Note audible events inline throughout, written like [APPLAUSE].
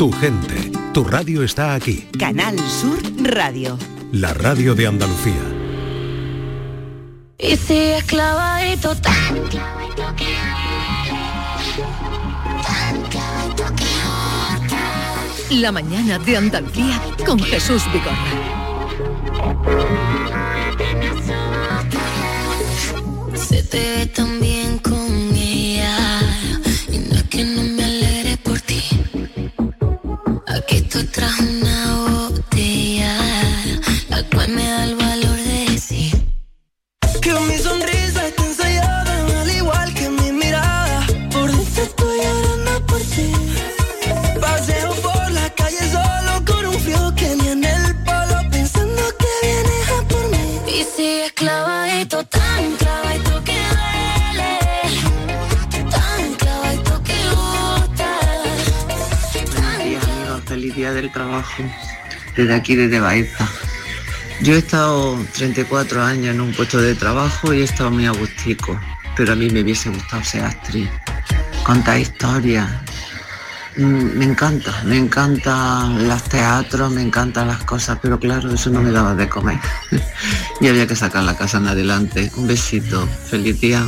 Tu gente, tu radio está aquí. Canal Sur Radio. La radio de Andalucía. Y si es clavadito tan La mañana de Andalucía con Jesús Bigorra. Se te Desde aquí, desde Baeza. Yo he estado 34 años en un puesto de trabajo y he estado muy agustico. Pero a mí me hubiese gustado ser actriz. Contar historias. Mm, Me encanta, me encantan los teatros, me encantan las cosas, pero claro, eso no me daba de comer. [LAUGHS] y había que sacar la casa en adelante. Un besito. Feliz día.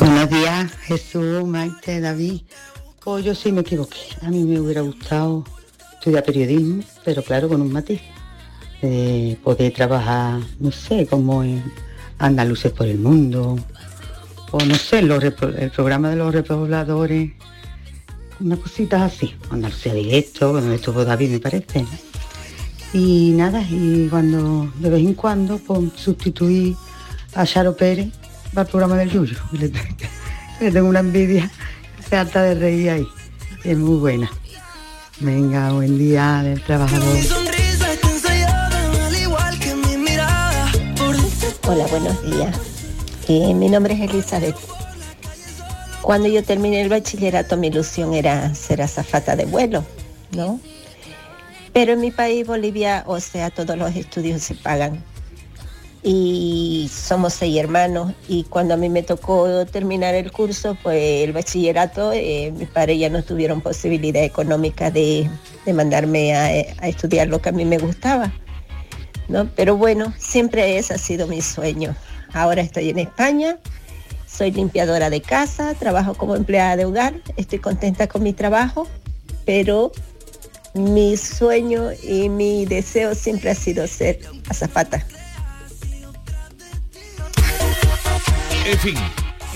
Buenos días, Jesús, Maite, David. Pues yo sí me equivoqué. A mí me hubiera gustado estudiar periodismo, pero claro, con un matiz. Eh, poder trabajar, no sé, como en Andaluces por el Mundo, o no sé, el programa de los repobladores, unas cositas así. Andalucía directo, donde estuvo David, me parece. Y nada, y cuando de vez en cuando pues, sustituí a Charo Pérez para el programa del Yuyo. [LAUGHS] Le tengo una envidia, se harta de reír ahí. Es muy buena. Venga, buen día del trabajador. Mi sonrisa está ensayada, al igual que mi mirada. Por dentro Hola, buenos días. Eh, mi nombre es Elizabeth. Cuando yo terminé el bachillerato, mi ilusión era ser azafata de vuelo, ¿no? Pero en mi país, Bolivia, o sea, todos los estudios se pagan. Y somos seis hermanos. Y cuando a mí me tocó terminar el curso, pues el bachillerato, eh, mis padres ya no tuvieron posibilidad económica de, de mandarme a, a estudiar lo que a mí me gustaba. ¿no? Pero bueno, siempre ese ha sido mi sueño. Ahora estoy en España, soy limpiadora de casa, trabajo como empleada de hogar, estoy contenta con mi trabajo, pero mi sueño y mi deseo siempre ha sido ser azafata. En fin,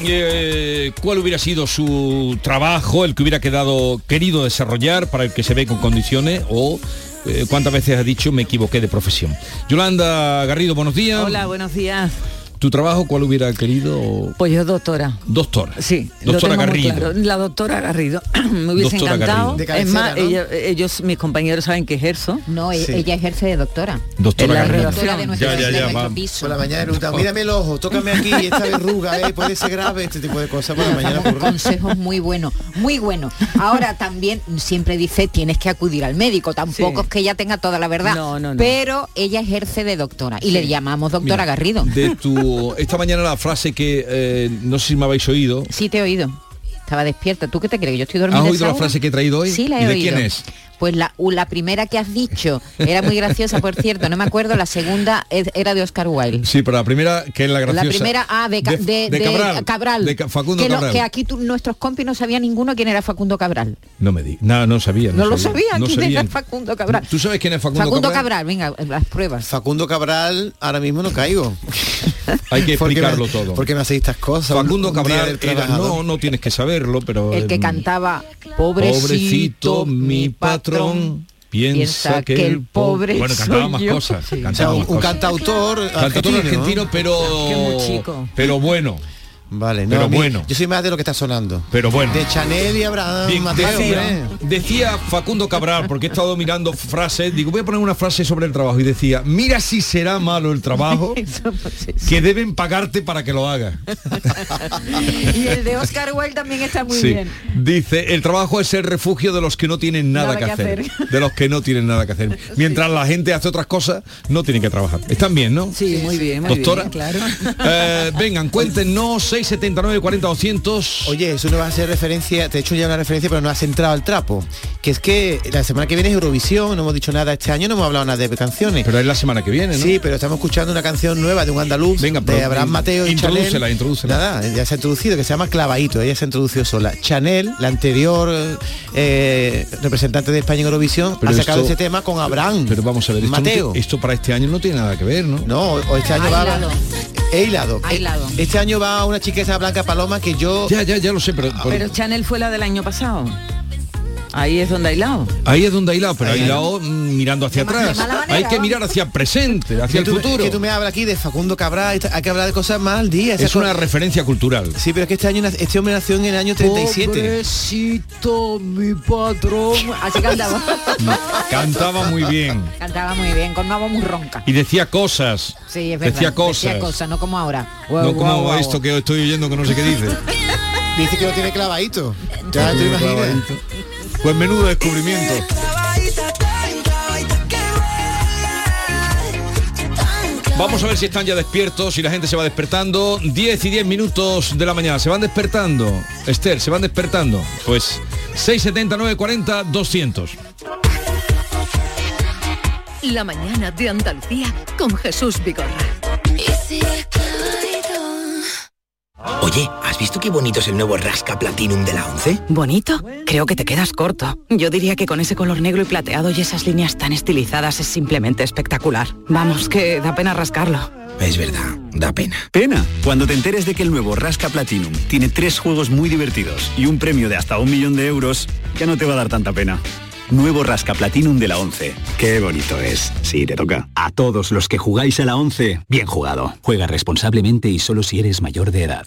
eh, ¿cuál hubiera sido su trabajo, el que hubiera quedado querido desarrollar para el que se ve con condiciones o eh, cuántas veces ha dicho me equivoqué de profesión? Yolanda Garrido, buenos días. Hola, buenos días. ¿Tu trabajo cuál hubiera querido? Pues yo doctora. Doctora. Sí, Doctora Garrido. claro. La doctora Garrido. [CLEARS THROAT] Me hubiese Doctora encantado. De es más, cabecera, ¿no? ella- ellos, mis compañeros saben que ejerzo. No, e- Sí. ella ejerce de doctora. Doctora En la Garrido. Doctora de nuestro, Ya, ya, de ya, nuestro va. piso. Por la mañana he preguntado, mírame el ojo, tócame aquí, [LAUGHS] esta verruga, eh, puede ser grave, este tipo de cosas por la mañana. Ocurre. consejos muy buenos, muy buenos. Ahora también siempre dice tienes que acudir al médico. Tampoco Sí. es que ella tenga toda la verdad. No, no, no. Pero ella ejerce de doctora y le llamamos doctora Mira, Garrido. De tu [LAUGHS] esta mañana la frase que eh, no sé si me habéis oído. Sí te he oído. Estaba despierta. ¿Tú qué te crees? que Yo estoy dormida. ¿Has oído la hora? frase que he traído hoy? Sí, la he ¿Y de oído. quién es? Pues la, primera que has dicho era muy graciosa, por cierto, no me acuerdo. La segunda es- era de Oscar Wilde. Sí, pero la primera que es la graciosa. La primera, ah, de, Ca- de, de Cabral. De Facundo que, lo- aquí nuestros compis no sabía ninguno quién era Facundo Cabral. No me di. No, no sabía. No, lo sabía No quién sabía. era Facundo Cabral. ¿Tú sabes quién es Facundo, Facundo Cabral? Cabral, venga, las pruebas. Facundo Cabral, ahora mismo no caigo. [LAUGHS] Hay que [LAUGHS] ¿Por qué me- explicarlo todo. ¿Por qué me hacéis estas cosas? Facundo Cabral era- no, no tienes que saberlo, pero El que cantaba Pobrecito, pobrecito mi patrón piensa que el pobre bueno cantaba soy más yo. cosas O sea, cantaba un, más un cosas. cantautor cantautor argentino, ¿no? pero Que muy chico. pero bueno Vale, no, Pero mí- bueno. Yo soy más de lo que está sonando. pero bueno De Chanel y Abraham Bien, Mateo, decía, Facundo Cabral, porque he estado mirando frases, digo, voy a poner una frase sobre el trabajo y decía, mira si será malo el trabajo [LAUGHS] pues, que deben pagarte para que lo hagas. [LAUGHS] Y el de Oscar Wilde también está muy Sí. bien. Dice, el trabajo es el refugio de los que no tienen nada, que, hacer. [LAUGHS] De los que no tienen nada que hacer. Mientras la gente hace otras cosas, no tienen que trabajar. Están bien, ¿no? Sí, muy bien, muy Doctora. bien, claro. Eh, vengan, cuéntenos 679 40 200. Oye, eso no va a ser referencia, te he hecho ya una referencia, pero no has entrado al trapo. Que es que la semana que viene es Eurovisión, no hemos dicho nada este año, no hemos hablado nada de canciones. Pero es la semana que viene, ¿no? Sí, pero estamos escuchando una canción nueva de un andaluz, Venga, de pero, Abraham Mateo y introdúcela, Chanel. introdúcela. Nada, ya se ha introducido, que se llama Clavadito, ella se ha introducido sola. Chanel, la anterior eh, representante de España en Eurovisión, Pero ha sacado esto- ese tema con Abraham. Pero vamos a ver, esto, no Mateo. te- esto para este año no tiene nada que ver, ¿no? No, o este año va. He hilado. Aislado. Este año va una chica esa Blanca Paloma que yo Ya, ya, ya lo sé, pero, pero- Pero Chanel fue la del año pasado. Ahí es donde ha hilado. ahí es donde ha hilado, pero ha Ahí. hilado mm, mirando hacia atrás. Hay que ¿no? mirar hacia el presente, hacia el tú, futuro. que tú me hablas aquí de Facundo Cabral, hay que hablar de cosas más al día. Es una referencia cultural. Sí, pero es que este año este hombre nació en el año 37. Pobrecito, mi patrón. Así cantaba. Cantaba muy bien. cantaba muy bien, con una voz muy ronca. Y decía cosas. Sí, es verdad. Decía cosas. Decía cosas, no como ahora. No Guau, como esto que estoy oyendo que no sé qué dice. Dice que lo tiene clavadito. Ya te imaginas. Pues menudo descubrimiento. Vamos a ver si están ya despiertos, si la gente se va despertando. 10 y 10 minutos de la mañana. ¿Se van despertando? Esther, ¿se van despertando? Pues 679 40 200. La mañana de Andalucía con Jesús Vigorra. Oye, ¿has visto qué bonito es el nuevo Rasca Platinum de la 11? ¿Bonito? Creo que te quedas corto. Yo diría que con ese color negro y plateado y esas líneas tan estilizadas es simplemente espectacular. Vamos, que da pena rascarlo. Es verdad, da pena. Pena, cuando te enteres de que el nuevo Rasca Platinum tiene tres juegos muy divertidos y un premio de hasta un millón de euros, ya no te va a dar tanta pena. Nuevo Rasca Platinum de la 11. Qué bonito es. Sí, te toca. A todos los que jugáis a la 11, bien jugado. Juega responsablemente y solo si eres mayor de edad.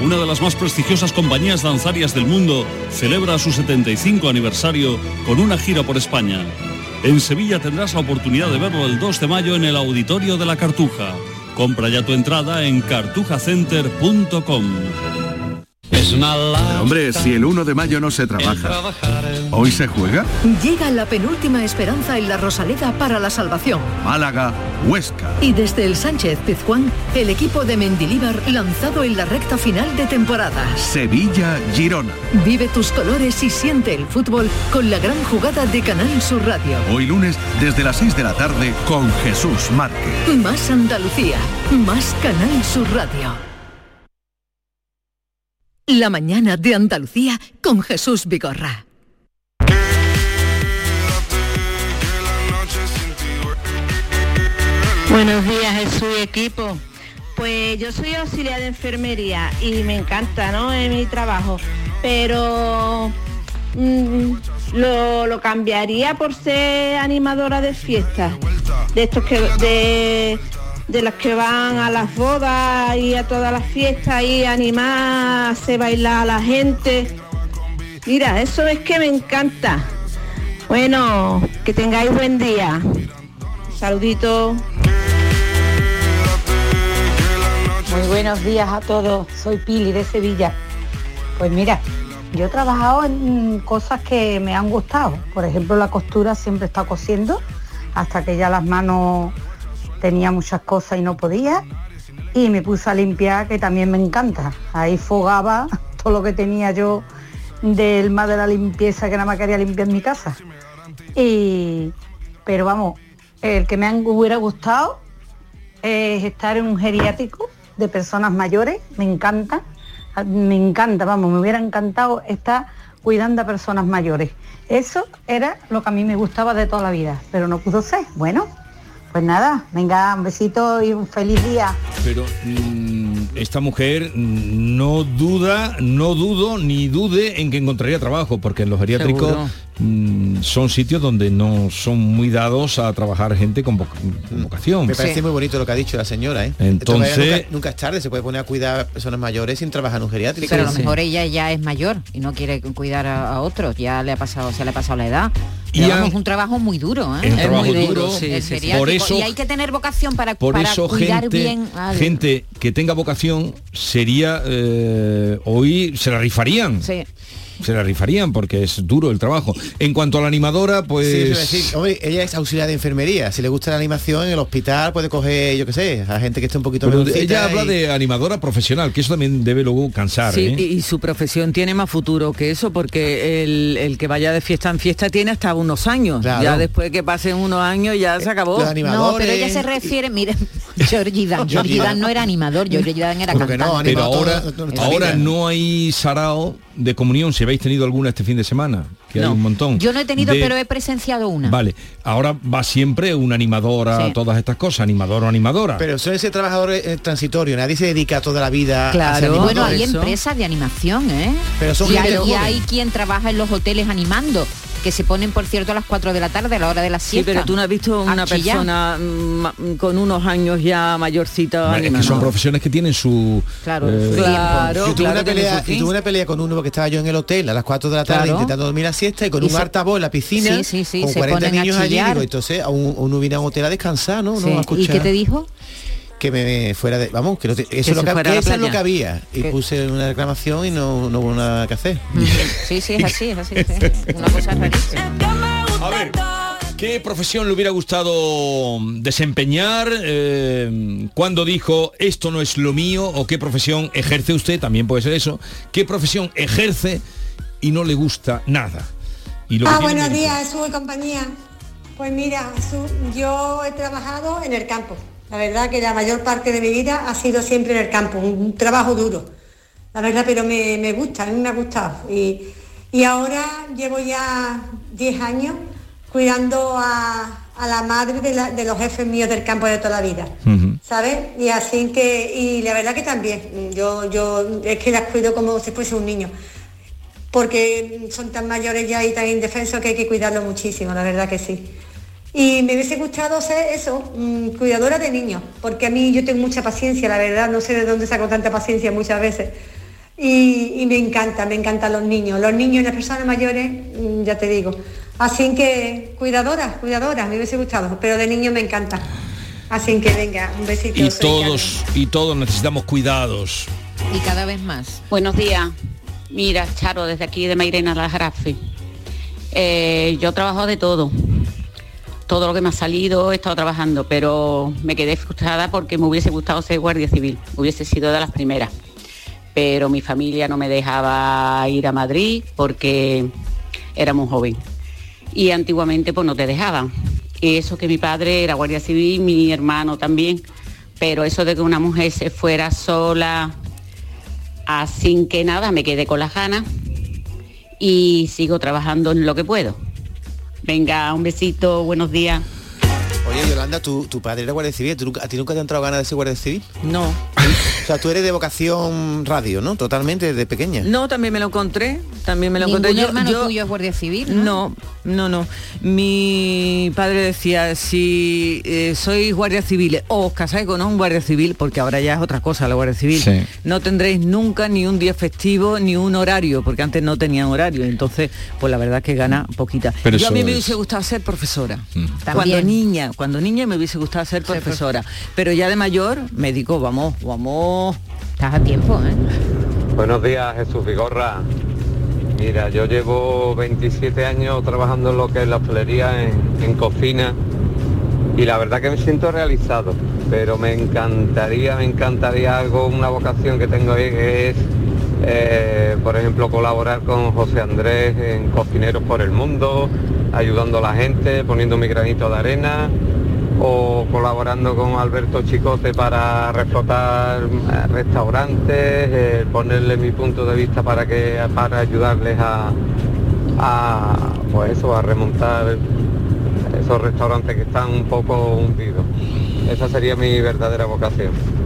una de las más prestigiosas compañías danzarias del mundo, celebra su 75 aniversario con una gira por España. En Sevilla tendrás la oportunidad de verlo el 2 de mayo en el Auditorio de la Cartuja. Compra ya tu entrada en cartujacenter.com. Hombre, si el 1 de mayo no se trabaja, ¿hoy se juega? Llega la penúltima esperanza en la Rosaleda para la salvación. Málaga, Huesca. Y desde el Sánchez Pizjuán, el equipo de Mendilíbar lanzado en la recta final de temporada. Sevilla, Girona. Vive tus colores y siente el fútbol con la gran jugada de Canal Sur Radio. Hoy lunes desde las 6 de la tarde con Jesús Márquez. Más Andalucía, más Canal Sur Radio. La mañana de Andalucía con Jesús Vigorra. Buenos días Jesús y equipo. Pues yo soy auxiliar de enfermería y me encanta, ¿no? Es mi trabajo. Pero mm, lo, lo cambiaría por ser animadora de fiestas. De estos que de, de las que van a las bodas y a todas las fiestas y animar, hacer bailar a la gente. Mira, eso es que me encanta. Bueno, que tengáis buen día. Saludito. Muy buenos días a todos, soy Pili de Sevilla. Pues mira, yo he trabajado en cosas que me han gustado. Por ejemplo, la costura siempre estado cosiendo hasta que ya las manos tenía muchas cosas y no podía. Y me puse a limpiar, que también me encanta. Ahí fogaba [LAUGHS] todo lo que tenía yo del más de la limpieza que nada más quería limpiar mi casa. Y, pero vamos, el que me hubiera gustado es estar en un geriátrico de personas mayores, me encanta, me encanta, vamos, me hubiera encantado estar cuidando a personas mayores. Eso era lo que a mí me gustaba de toda la vida, pero no pudo ser. Bueno, pues nada, venga, un besito y un feliz día. Pero mm, esta mujer no duda, no dudo ni dude en que encontraría trabajo, porque en los geriátricos Seguro. Mm, son sitios donde no son muy dados a trabajar gente con, con vocación. Me parece muy bonito lo que ha dicho la señora, ¿eh? Entonces- nunca, nunca es tarde, se puede poner a cuidar a personas mayores sin trabajar en un geriátrico. Pero a lo mejor ella ya es mayor y no quiere cuidar a, a otros, ya le ha pasado, se le ha pasado la edad. Y Y han- es un trabajo muy duro, ¿eh? Es un trabajo muy duro, el sí. Por eso- y hay que tener vocación para, Por para eso cuidar gente, bien al- gente que tenga vocación sería eh, hoy se la rifarían. Sí. Se la rifarían porque es duro el trabajo. En cuanto a la animadora, pues Sí, decir, hombre, ella es auxiliar de enfermería. Si le gusta la animación en el hospital puede coger, yo qué sé, a gente que esté un poquito pero ella habla de animadora profesional, que eso también debe luego cansar. Sí, ¿eh? y, y su profesión tiene más futuro que eso, porque el, el que vaya de fiesta en fiesta tiene hasta unos años. Claro. Ya después que pasen unos años ya se acabó. No, pero ella se refiere, miren, Georgie Dan. Georgie Dan no era animador, Georgie Dan era cantante. no, pero ahora, ahora no hay sarao de comunión, si habéis tenido alguna este fin de semana, que hay un montón. Yo no he tenido, de- pero he presenciado una. Vale, ahora va siempre una animadora a Sí. todas estas cosas, animador o animadora. Pero suele ser trabajador eh, transitorio, nadie se dedica toda la vida a ser animador. Bueno, hay empresas de animación, ¿eh? Pero son y, hay quien trabaja en los hoteles animando, que se ponen, por cierto, a las 4 de la tarde, a la hora de la Sí, siesta. pero tú no has visto a una chillar. persona mm, con unos años ya mayorcita. Es que son profesiones que tienen su Claro, eh, claro, yo tuve, claro una pelea, tiene su y fin. tuve una pelea con uno que estaba yo en el hotel a las 4 de la tarde Claro. intentando dormir la siesta y con Y un altavoz en la piscina Sí, sí, sí, con se 40 ponen a niños allí digo, entonces a un- uno viene a un hotel a descansar ¿no? Sí. no a ¿Y qué te dijo? Que me fuera de vamos que, no te- eso, lo que, eso es lo que había y Que- puse una reclamación y no, no hubo nada que hacer Sí, sí, es así, es así. sí. [LAUGHS] Una cosa rarísima. A ver, ¿qué profesión le hubiera gustado desempeñar? eh, ¿Cuándo dijo esto no es lo mío? ¿O qué profesión ejerce usted? También puede ser eso. ¿Qué profesión ejerce y no le gusta nada? Y lo Ah, tiene buenos días, y compañía. Pues mira, yo he trabajado en el campo. La verdad que la mayor parte de mi vida ha sido siempre en el campo, un trabajo duro. La verdad, pero me, me gusta, a mí me ha gustado. Y, y ahora llevo ya 10 años cuidando a, a la madre de, la- de los jefes míos del campo de toda la vida. ¿sabes? Y así que, y la verdad que también, yo, yo es que las cuido como si fuese un niño, porque son tan mayores ya y tan indefensos que hay que cuidarlo muchísimo, la verdad que sí. Y me hubiese gustado ser eso, mm, cuidadora de niños, porque a mí yo tengo mucha paciencia, la verdad, no sé de dónde saco tanta paciencia muchas veces. Y, y me encanta, me encantan los niños. Los niños y las personas mayores, mm, ya te digo. Así que cuidadoras, cuidadoras, me hubiese gustado, pero de niños me encanta. Así que venga, un besito. Y todos, y todos necesitamos cuidados. Y cada vez más. Buenos días. Mira, Charo, desde aquí de Mairena La Jarafe. Eh, yo trabajo de todo. Todo lo que me ha salido he estado trabajando, pero me quedé frustrada porque me hubiese gustado ser guardia civil. Hubiese sido de las primeras. Pero mi familia no me dejaba ir a Madrid porque era muy joven. Y antiguamente pues no te dejaban. Y eso que mi padre era guardia civil, mi hermano también. Pero eso de que una mujer se fuera sola Así que nada, me quedé con las ganas y sigo trabajando en lo que puedo. Venga, un besito, buenos días. Oye Yolanda tu, tu padre era guardia civil ¿tú nunca- a ti nunca te han entrado ganas de ser guardia civil no o sea tú eres de vocación radio no totalmente desde pequeña No, también me lo encontré, también me lo encontré. hermano tuyo es guardia civil, ¿no? No, no, Mi padre decía, si eh, sois guardia civil o os casáis con un guardia civil, porque ahora ya es otra cosa la guardia civil, Sí. no tendréis nunca ni un día festivo ni un horario, porque antes no tenían horario, entonces pues la verdad es que gana poquita. Pero Yo a mí me es- hubiese gustado ser profesora. Cuando También. niña, cuando niña me hubiese gustado ser profesora, pero ya de mayor me digo, vamos, vamos. Estás a tiempo, ¿eh? Buenos días, Jesús Vigorra. Mira, yo llevo 27 años trabajando en lo que es la hostelería, en, en cocina, y la verdad que me siento realizado, pero me encantaría, me encantaría algo, una vocación que tengo ahí, que es, eh, por ejemplo, colaborar con José Andrés en Cocineros por el Mundo, ayudando a la gente, poniendo mi granito de arena, o colaborando con Alberto Chicote para reflotar eh, restaurantes, eh, ponerle mi punto de vista para que para ayudarles a, a, pues eso, a remontar esos restaurantes que están un poco hundidos. Esa sería mi verdadera vocación.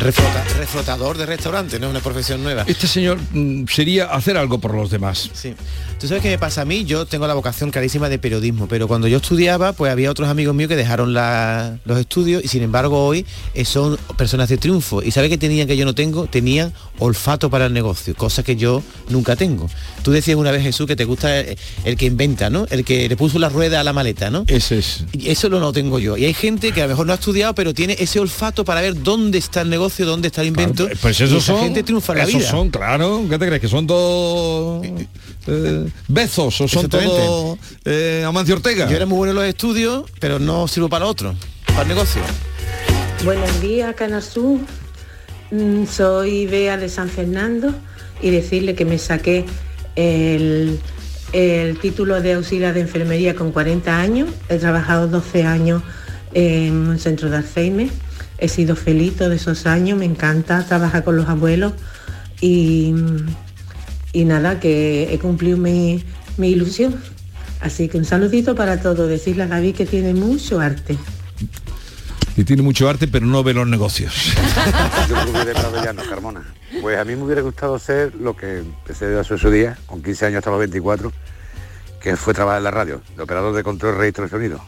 Reflota- reflotador de restaurante, no es una profesión nueva. Este señor mm, sería hacer algo por los demás. Sí. ¿Tú sabes qué me pasa a mí? Yo tengo la vocación clarísima de periodismo, pero cuando yo estudiaba, pues había otros amigos míos que dejaron la- los estudios y sin embargo hoy eh, son personas de triunfo. ¿Y sabes qué tenían que yo no tengo? Tenían olfato para el negocio, cosa que yo nunca tengo. Tú decías una vez, Jesús, que te gusta el, el que inventa, ¿no? El que le puso la rueda a la maleta, ¿no? Ese es. Y eso lo no tengo yo. Y hay gente que a lo mejor no ha estudiado, pero tiene ese olfato para ver dónde está el negocio, dónde está el invento. Pues y esos son, gente triunfa en la esos vida. son, claro, ¿qué te crees? Que son todos eh, bezos o son todos eh, Amancio Ortega. Yo era muy bueno en los estudios, pero no sirvo para otro, para el negocio. Buenos días, Canasú. Mm, Soy Bea de San Fernando y decirle que me saqué el, el título de auxiliar de enfermería con 40 años. He trabajado 12 años en un centro de Alzheimer. He sido feliz todos esos años, me encanta trabajar con los abuelos y, y nada, que he cumplido mi, mi ilusión. Así que un saludito para todos. Decirle a David que tiene mucho arte. Y tiene mucho arte, pero no ve los negocios. [LAUGHS] Yo Rubio de Prado Llano, Carmona. Pues a mí me hubiera gustado ser lo que empecé a hacer su día, con 15 años hasta los 24, que fue trabajar en la radio, de operador de control, registro de sonido.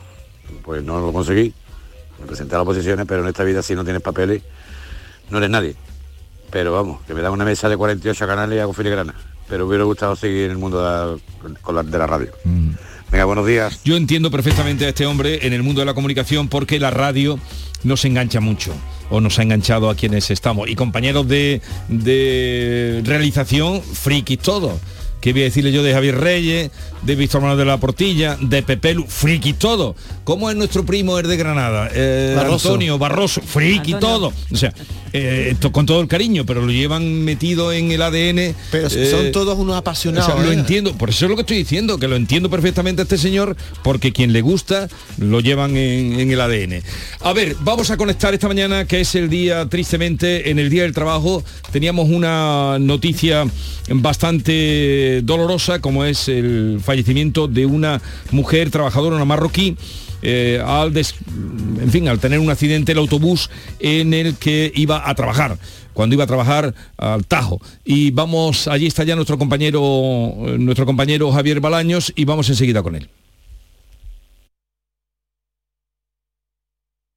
Pues no lo conseguí, a las oposiciones, pero en esta vida si no tienes papeles, no eres nadie. Pero vamos, que me dan una mesa de 48 canales y hago filigrana. Pero hubiera gustado seguir en el mundo de la, con la- de la radio. Venga, buenos días. Yo entiendo perfectamente a este hombre en el mundo de la comunicación porque la radio nos engancha mucho o nos ha enganchado a quienes estamos. Y compañeros de, de realización, frikis todos. ¿Qué voy a decirle yo de Javier Reyes, de Víctor Manuel de la Portilla, de Pepelu, friki todo? ¿Cómo es nuestro primo el de Granada? Eh, Barroso. Antonio Barroso, friki Antonio. todo. O sea, eh, esto con todo el cariño, pero lo llevan metido en el ADN. Pero son todos unos apasionados, o sea, lo ¿eh? entiendo, por eso es lo que estoy diciendo, que lo entiendo perfectamente a este señor, porque quien le gusta lo llevan en, en el ADN. A ver, vamos a conectar esta mañana, que es el día, tristemente, en el Día del Trabajo, teníamos una noticia bastante dolorosa, como es el fallecimiento de una mujer trabajadora, una marroquí, eh, al des- en fin, al tener un accidente el autobús en el que iba a trabajar cuando iba a trabajar al Tajo. Y vamos, allí está ya nuestro compañero, eh, nuestro compañero Javier Balaños y vamos enseguida con él.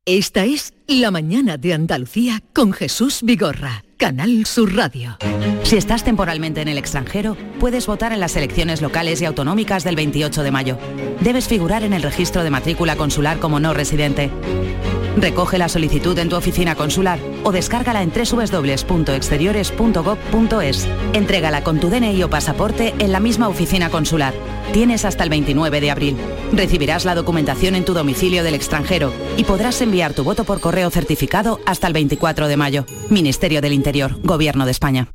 Esta es La mañana de Andalucía con Jesús Vigorra, Canal Sur Radio. Si estás temporalmente en el extranjero, puedes votar en las elecciones locales y autonómicas del 28 de mayo. Debes figurar en el registro de matrícula consular como no residente. Recoge la solicitud en tu oficina consular o descárgala en www.exteriores.gov.es. Entrégala con tu DNI o pasaporte en la misma oficina consular. Tienes hasta el 29 de abril. Recibirás la documentación en tu domicilio del extranjero y podrás enviar tu voto por correo certificado hasta el 24 de mayo. Ministerio del Interior, Gobierno de España.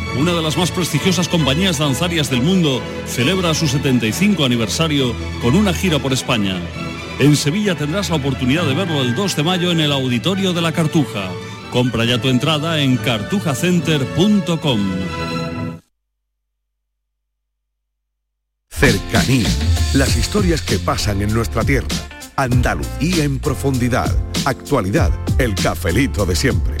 una de las más prestigiosas compañías danzarias del mundo, celebra su 75 aniversario con una gira por España. En Sevilla tendrás la oportunidad de verlo el 2 de mayo en el Auditorio de la Cartuja. Compra ya tu entrada en cartujacenter.com. Cercanía. Las historias que pasan en nuestra tierra. Andalucía en profundidad. Actualidad. El cafelito de siempre.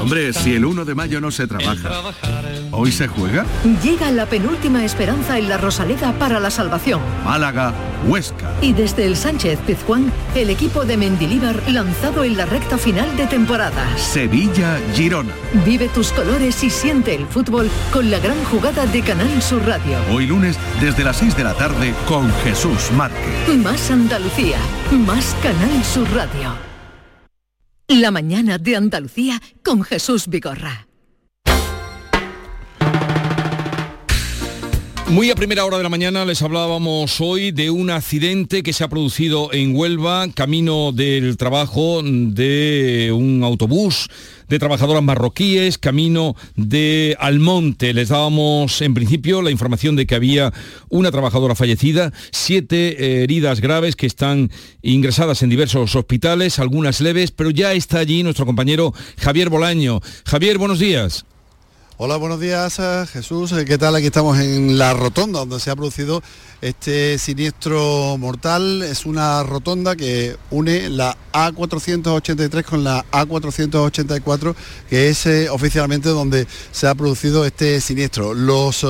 Hombre, si el 1 de mayo no se trabaja, ¿hoy se juega? Llega la penúltima esperanza en la Rosaleda para la salvación. Málaga, Huesca. Y desde el Sánchez Pizjuán, el equipo de Mendilíbar lanzado en la recta final de temporada. Sevilla, Girona. Vive tus colores y siente el fútbol con la gran jugada de Canal Sur Radio. Hoy lunes desde las 6 de la tarde con Jesús Márquez. Más Andalucía, más Canal Sur Radio. La mañana de Andalucía con Jesús Vigorra. Muy a primera hora de la mañana les hablábamos hoy de un accidente que se ha producido en Huelva, camino del trabajo de un autobús de trabajadoras marroquíes, camino de Almonte. Les dábamos en principio la información de que había una trabajadora fallecida, siete eh, heridas graves que están ingresadas en diversos hospitales, algunas leves, pero ya está allí nuestro compañero Javier Bolaño. Javier, buenos días. Hola, buenos días eh, Jesús. Eh, ¿Qué tal? Aquí estamos en la rotonda donde se ha producido este siniestro mortal. Es una rotonda que une la A483 con la A484, que es eh, oficialmente donde se ha producido este siniestro. Los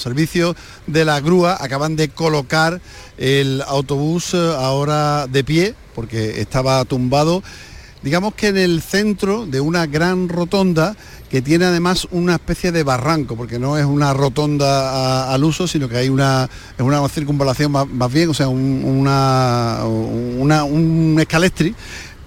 servicios de la grúa acaban de colocar el autobús ahora de pie porque estaba tumbado digamos que en el centro de una gran rotonda que tiene además una especie de barranco, porque no es una rotonda al uso, sino que hay una, es una circunvalación más, bien, o sea, un, una, un escalestri.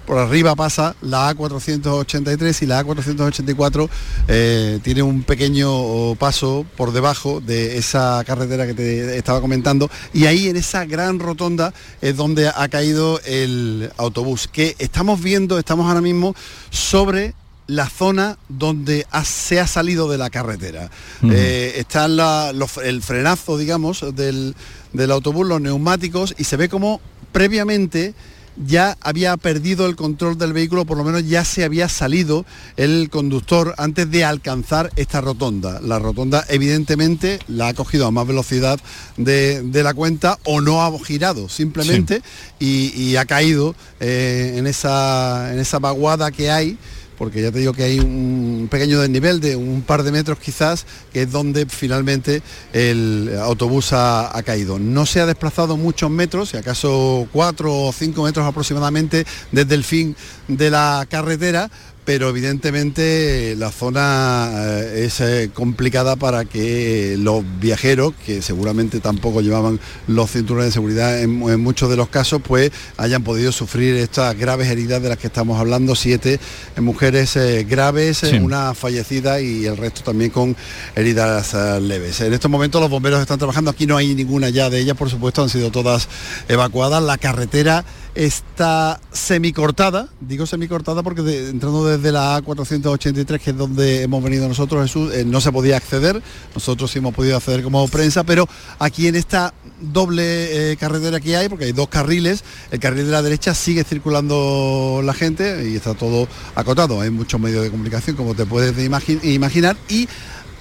Por arriba pasa la A483 y la A484 eh, tiene un pequeño paso por debajo de esa carretera que te estaba comentando. Y ahí en esa gran rotonda es donde ha caído el autobús que estamos viendo, estamos ahora mismo sobre la zona donde se ha salido de la carretera. Eh, está el frenazo, digamos, del, del autobús, los neumáticos, y se ve como previamente ya había perdido el control del vehículo, por lo menos ya se había salido el conductor antes de alcanzar esta rotonda. La rotonda evidentemente la ha cogido a más velocidad de, la cuenta o no ha girado simplemente y, ha caído eh, en, esa, en esa vaguada que hay porque ya te digo que hay un pequeño desnivel de un par de metros quizás, que es donde finalmente el autobús ha, caído. No se ha desplazado muchos metros, si acaso cuatro o cinco metros aproximadamente desde el fin de la carretera, pero evidentemente la zona eh, es eh, complicada para que los viajeros, que seguramente tampoco llevaban los cinturones de seguridad en, muchos de los casos, pues hayan podido sufrir estas graves heridas de las que estamos hablando, siete mujeres eh, graves, una fallecida y el resto también con heridas leves. En estos momentos los bomberos están trabajando, aquí no hay ninguna ya de ellas, por supuesto, han sido todas evacuadas. La carretera está semicortada, digo semicortada porque entrando desde la A483, que es donde hemos venido nosotros, Jesús, eh, no se podía acceder, nosotros sí hemos podido acceder como prensa, pero aquí en esta doble eh, carretera que hay, porque hay dos carriles, el carril de la derecha sigue circulando la gente y está todo acotado, hay muchos medios de comunicación, como te puedes imaginar, y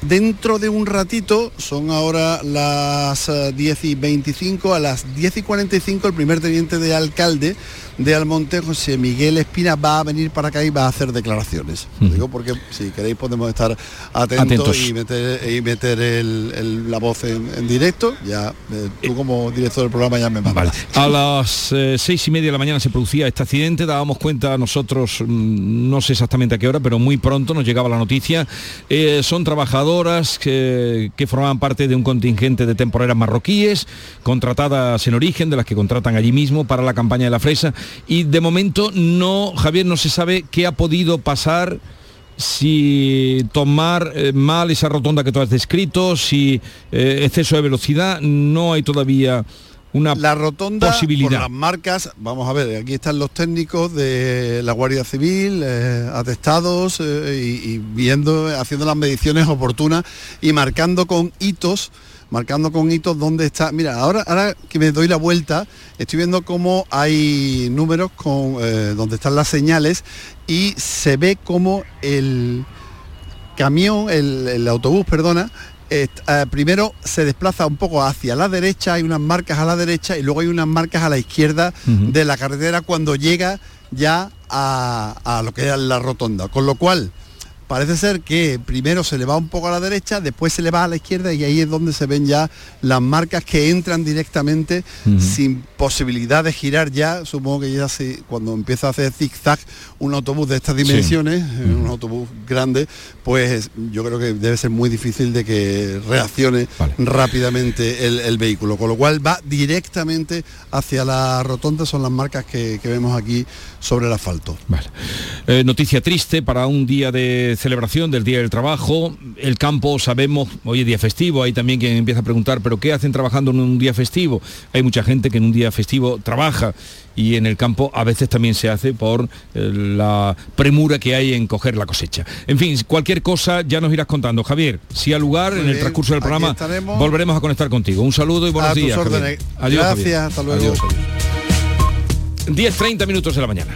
Dentro de un ratito, son ahora las 10 eh, y 25, a las 10 y 45 el primer teniente de alcalde de Almonte, José Miguel Espina, va a venir para acá y va a hacer declaraciones. Lo digo porque si queréis podemos estar atentos, y meter, la voz en, directo. Ya eh, tú como director del programa ya me mandas. A las eh, seis y media de la mañana se producía este accidente, dábamos cuenta nosotros, mm, no sé exactamente a qué hora, pero muy pronto nos llegaba la noticia. Eh, son trabajadoras que, que formaban parte de un contingente de temporeras marroquíes, contratadas en origen, de las que contratan allí mismo para la campaña de la fresa y de momento no, Javier, no se sabe qué ha podido pasar si tomar eh, mal esa rotonda que tú has descrito, si eh, exceso de velocidad, no hay todavía una la rotonda posibilidad. por las marcas vamos a ver aquí están los técnicos de la guardia civil eh, atestados y, y viendo haciendo las mediciones oportunas y marcando con hitos marcando con hitos dónde está mira ahora ahora que me doy la vuelta estoy viendo cómo hay números con eh, donde están las señales y se ve como el camión el, el autobús perdona eh, primero se desplaza un poco hacia la derecha, hay unas marcas a la derecha y luego hay unas marcas a la izquierda de la carretera cuando llega ya a, a lo que es la rotonda. Con lo cual, parece ser que primero se le va un poco a la derecha, después se le va a la izquierda y ahí es donde se ven ya las marcas que entran directamente sin posibilidad de girar ya. Supongo que ya se, cuando empieza a hacer zigzag un autobús de estas dimensiones, eh, un autobús grande, pues yo creo que debe ser muy difícil de que reaccione rápidamente el, el vehículo. Con lo cual va directamente hacia la rotonda, son las marcas que, que vemos aquí sobre el asfalto. Eh, noticia triste para un día de celebración del Día del Trabajo. El campo, sabemos, hoy es día festivo, hay también quien empieza a preguntar, ¿pero qué hacen trabajando en un día festivo? Hay mucha gente que en un día festivo trabaja y en el campo a veces también se hace por eh, la premura que hay en coger la cosecha. En fin, cualquier cosa ya nos irás contando. Javier, si al lugar, Muy en el transcurso del programa, volveremos a conectar contigo. Un saludo y buenos A tus días. Javier. órdenes. Adiós. Gracias, Javier. hasta luego. Adiós, adiós. 10, 30 minutos de la mañana.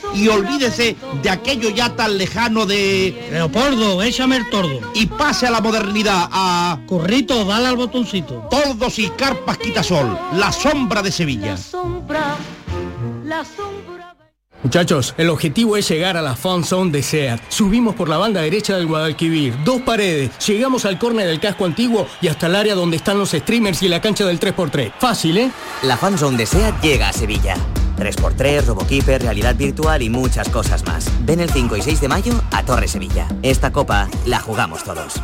Y olvídese de aquello ya tan lejano de... Leopoldo, échame el tordo. Y pase a la modernidad, a... Currito, dale al botoncito. Tordos y carpas quitasol, la sombra de Sevilla. Sombra, la sombra. Muchachos, el objetivo es llegar a la fan zone de SEAT. Subimos por la banda derecha del Guadalquivir, dos paredes, llegamos al córner del casco antiguo y hasta el área donde están los streamers y la cancha del 3x3. Fácil, ¿eh? La fanzone de SEAT llega a Sevilla. 3x3, Robokeeper, realidad virtual y muchas cosas más. Ven el 5 y 6 de mayo a Torre Sevilla. Esta copa la jugamos todos.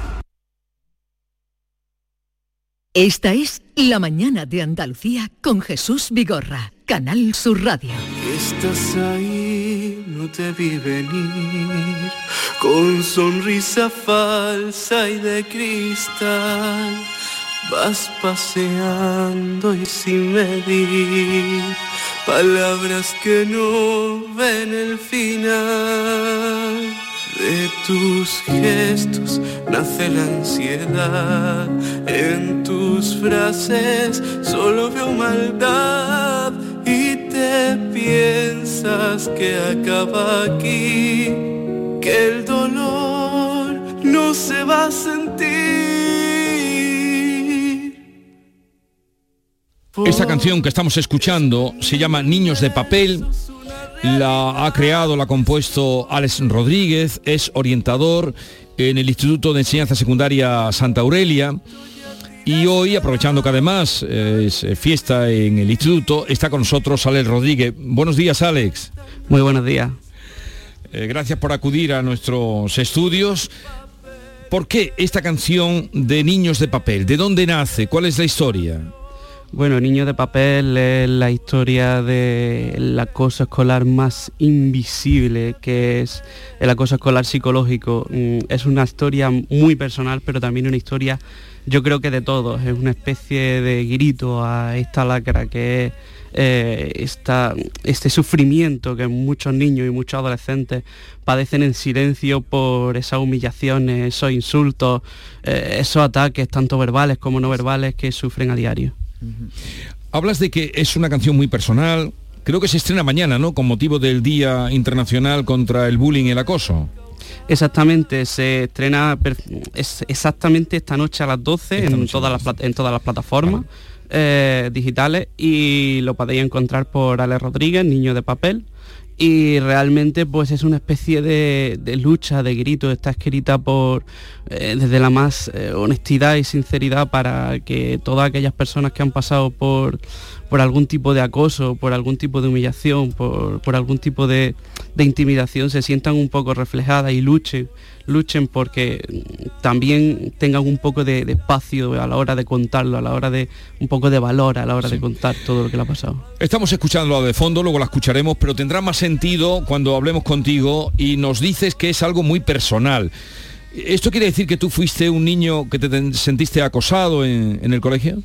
Esta es La mañana de Andalucía con Jesús Vigorra, Canal Sur Radio. Estás ahí, no te vi venir, con sonrisa falsa y de cristal. Vas paseando y sin medir, palabras que no ven el final. De tus gestos nace la ansiedad, en tus frases solo veo maldad y te piensas que acaba aquí, que el dolor no se va a sentir. Esta canción que estamos escuchando se llama Niños de Papel. La ha creado, la ha compuesto Alex Rodríguez, es orientador en el Instituto de Enseñanza Secundaria Santa Aurelia. Y hoy, aprovechando que además eh, es eh, fiesta en el instituto, está con nosotros Alex Rodríguez. Buenos días, Alex. Muy buenos días. Eh, gracias por acudir a nuestros estudios. ¿Por qué esta canción de Niños de Papel? ¿De dónde nace? ¿Cuál es la historia? Bueno, Niño de Papel es la historia de el acoso escolar más invisible, que es el acoso escolar psicológico. Mm, Es una historia muy personal, pero también una historia, yo creo que de todos. Es una especie de grito a esta lacra que es eh, este sufrimiento que muchos niños y muchos adolescentes padecen en silencio por esas humillaciones, esos insultos, eh, esos ataques, tanto verbales como no verbales, que sufren a diario. Hablas de que es una canción muy personal, creo que se estrena mañana, ¿no? Con motivo del Día Internacional contra el Bullying y el Acoso. Exactamente, se estrena es exactamente esta noche a las 12 en todas, las, en todas las plataformas eh, digitales y lo podéis encontrar por Ale Rodríguez, Niño de Papel y realmente pues es una especie de, lucha, de grito, está escrita por eh, desde la más eh, honestidad y sinceridad para que todas aquellas personas que han pasado por, por algún tipo de acoso, por algún tipo de humillación, por, algún tipo de, de intimidación se sientan un poco reflejadas y luchen luchen porque también tengan un poco de, espacio a la hora de contarlo, a la hora de un poco de valor a la hora de contar todo lo que le ha pasado. Estamos escuchando de fondo, luego la escucharemos, pero tendrá más sentido cuando hablemos contigo y nos dices que es algo muy personal. ¿Esto quiere decir que tú fuiste un niño que te sentiste acosado en, en el colegio?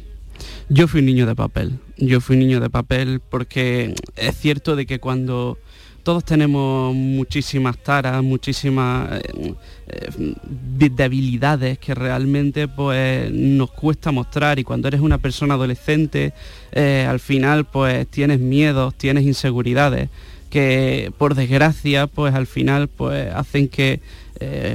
Yo fui un niño de papel. Yo fui un niño de papel porque es cierto de que cuando todos tenemos muchísimas taras, muchísimas eh, eh, debilidades que realmente pues nos cuesta mostrar. Y cuando eres una persona adolescente eh, al final pues tienes miedos, tienes inseguridades que por desgracia pues al final pues hacen que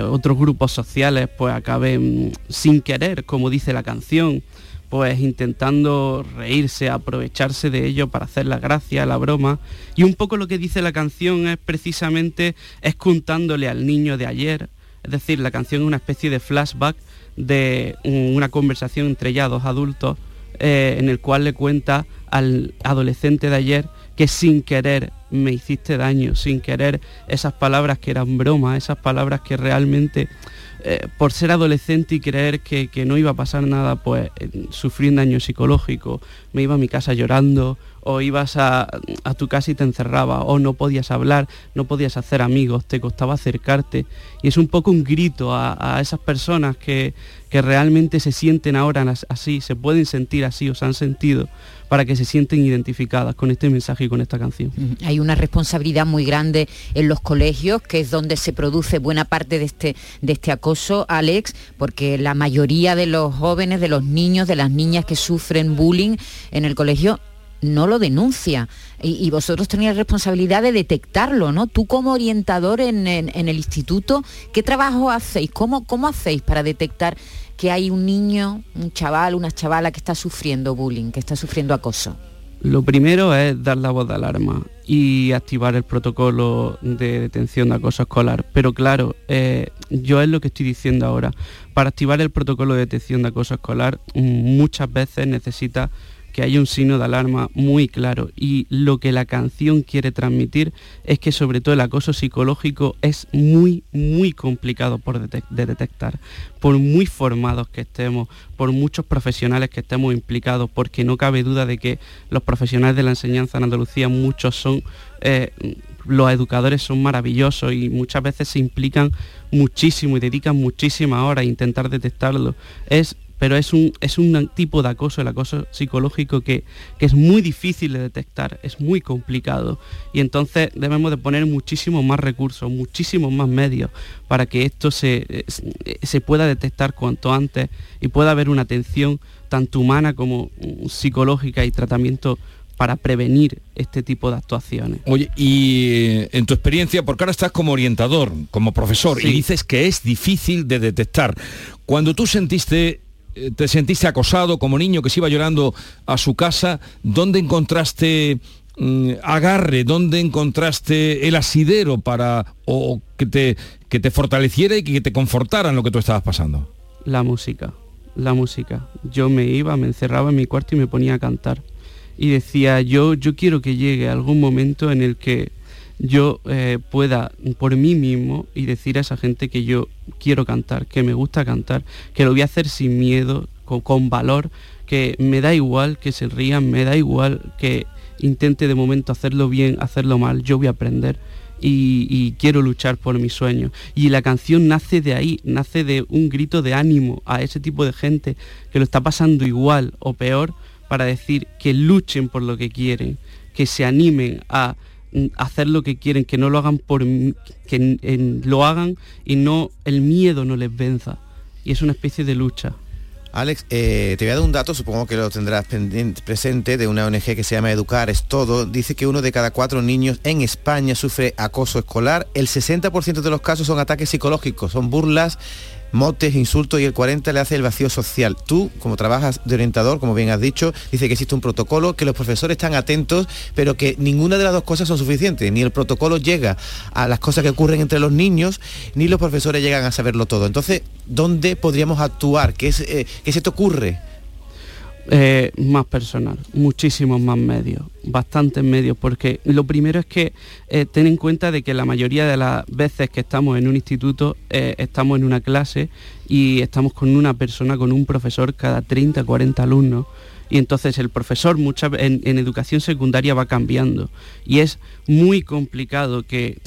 otros grupos sociales pues acaben sin querer, como dice la canción pues intentando reírse, aprovecharse de ello para hacer la gracia, la broma. Y un poco lo que dice la canción es precisamente, es contándole al niño de ayer, es decir, la canción es una especie de flashback de una conversación entre ya dos adultos, eh, en el cual le cuenta al adolescente de ayer que sin querer me hiciste daño, sin querer esas palabras que eran broma, esas palabras que realmente eh, por ser adolescente y creer que, no iba a pasar nada, pues eh, sufrí un daño psicológico, me iba a mi casa llorando, o ibas a, tu casa y te encerraba, o no podías hablar, no podías hacer amigos, te costaba acercarte. Y es un poco un grito a, esas personas que, que realmente se sienten ahora así, se pueden sentir así o se han sentido para que se sienten identificadas con este mensaje y con esta canción. Hay una responsabilidad muy grande en los colegios, que es donde se produce buena parte de este, de este acoso, Alex, porque la mayoría de los jóvenes, de los niños, de las niñas que sufren bullying en el colegio no lo denuncia y, vosotros tenéis responsabilidad de detectarlo, ¿no? Tú como orientador en, el instituto, ¿qué trabajo hacéis? ¿Cómo, ¿Cómo hacéis para detectar que hay un niño, un chaval, una chavala que está sufriendo bullying, que está sufriendo acoso? Lo primero es dar la voz de alarma y activar el protocolo de detención de acoso escolar. Pero claro, eh, yo es lo que estoy diciendo ahora. Para activar el protocolo de detección de acoso escolar muchas veces necesita que hay un signo de alarma muy claro y lo que la canción quiere transmitir es que sobre todo el acoso psicológico es muy, muy complicado por de detectar. Por muy formados que estemos, por muchos profesionales que estemos implicados, porque no cabe duda de que los profesionales de la enseñanza en Andalucía, muchos son... Eh, los educadores son maravillosos y muchas veces se implican muchísimo y dedican muchísimas horas a intentar detectarlo. Es pero es un, es un tipo de acoso, el acoso psicológico que, es muy difícil de detectar, es muy complicado y entonces debemos de poner muchísimos más recursos, muchísimos más medios para que esto se, se pueda detectar cuanto antes y pueda haber una atención tanto humana como mm, psicológica y tratamiento para prevenir este tipo de actuaciones. Oye, y eh, en tu experiencia, porque ahora estás como orientador, como profesor, y dices que es difícil de detectar. Cuando tú sentiste te sentiste acosado como niño que se iba llorando a su casa, ¿dónde encontraste mm, agarre, dónde encontraste el asidero para o que te, que te fortaleciera y que te confortara en lo que tú estabas pasando? La música, la música. Yo me iba, me encerraba en mi cuarto y me ponía a cantar. Y decía, yo, yo quiero que llegue algún momento en el que yo eh, pueda por mí mismo y decir a esa gente que yo quiero cantar, que me gusta cantar, que lo voy a hacer sin miedo, con, valor, que me da igual que se rían, me da igual que intente de momento hacerlo bien, hacerlo mal, yo voy a aprender. Y, y, quiero luchar por mi sueño. Y la canción nace de ahí, nace de un grito de ánimo a ese tipo de gente que lo está pasando igual o peor para decir que luchen por lo que quieren, que se animen a hacer lo que quieren, que no lo hagan por que lo hagan y no el miedo no les venza. Y es una especie de lucha. Alex, eh, te voy a dar un dato, supongo que lo tendrás presente, de una ONG que se llama Educar es Todo. Dice que uno de cada cuatro niños en España sufre acoso escolar. El 60% de los casos son ataques psicológicos, son burlas, motes, insultos y el 40% le hace el vacío social. Tú, como trabajas de orientador, como bien has dicho, dice que existe un protocolo, que los profesores están atentos, pero que ninguna de las dos cosas son suficientes. Ni el protocolo llega a las cosas que ocurren entre los niños, ni los profesores llegan a saberlo todo. Entonces, ¿dónde podríamos actuar? ¿Qué, es, eh, ¿qué se te ocurre? Eh, más personal, muchísimos más medios, bastantes medios, porque lo primero es que eh, ten en cuenta de que la mayoría de las veces que estamos en un instituto eh, estamos en una clase y estamos con una persona, con un profesor cada 30, 40 alumnos. Y entonces el profesor mucha, en, en educación secundaria va cambiando y es muy complicado que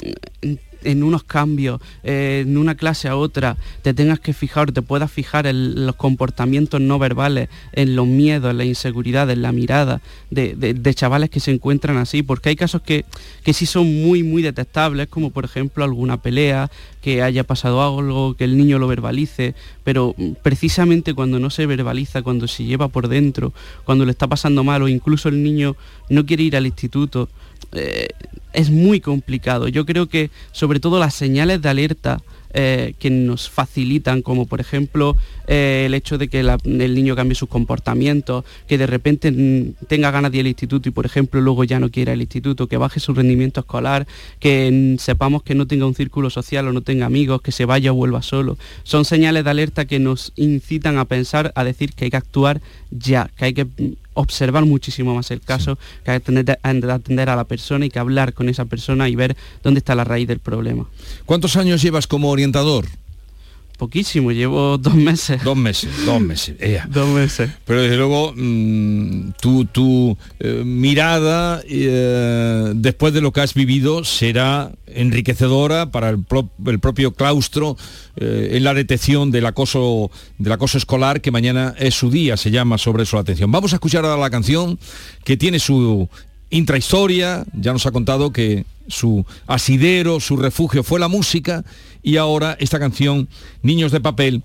en unos cambios, eh, en una clase a otra, te tengas que fijar, te puedas fijar en los comportamientos no verbales, en los miedos, en la inseguridad, en la mirada de, de- de chavales que se encuentran así, porque hay casos que, que sí son muy, muy detectables, como por ejemplo alguna pelea, que haya pasado algo, que el niño lo verbalice, pero mm, precisamente cuando no se verbaliza, cuando se lleva por dentro, cuando le está pasando mal o incluso el niño no quiere ir al instituto, eh, es muy complicado. Yo creo que sobre todo las señales de alerta eh, que nos facilitan, como por ejemplo eh, el hecho de que el niño cambie sus comportamientos, que de repente mm, tenga ganas de ir al instituto y por ejemplo luego ya no quiera al instituto, que baje su rendimiento escolar, que mm, sepamos que no tenga un círculo social o no tenga amigos, que se vaya o vuelva solo. Son señales de alerta que nos incitan a pensar, a decir que hay que actuar ya, que hay que mm, observar muchísimo más el caso, que hay que atender, atender a la persona y que hablar con esa persona y ver dónde está la raíz del problema. ¿Cuántos años llevas como orientador? Poquísimo, llevo dos meses. Dos meses, dos meses. [LAUGHS] Dos meses. Pero desde luego mm, tu, tu, eh, mirada eh, después de lo que has vivido será enriquecedora para el, pro- el propio claustro eh, en la detección del acoso, del acoso escolar que mañana es su día, se llama sobre eso la atención. Vamos a escuchar ahora la canción que tiene su intrahistoria, ya nos ha contado que su asidero, su refugio fue la música y ahora esta canción, Niños de Papel,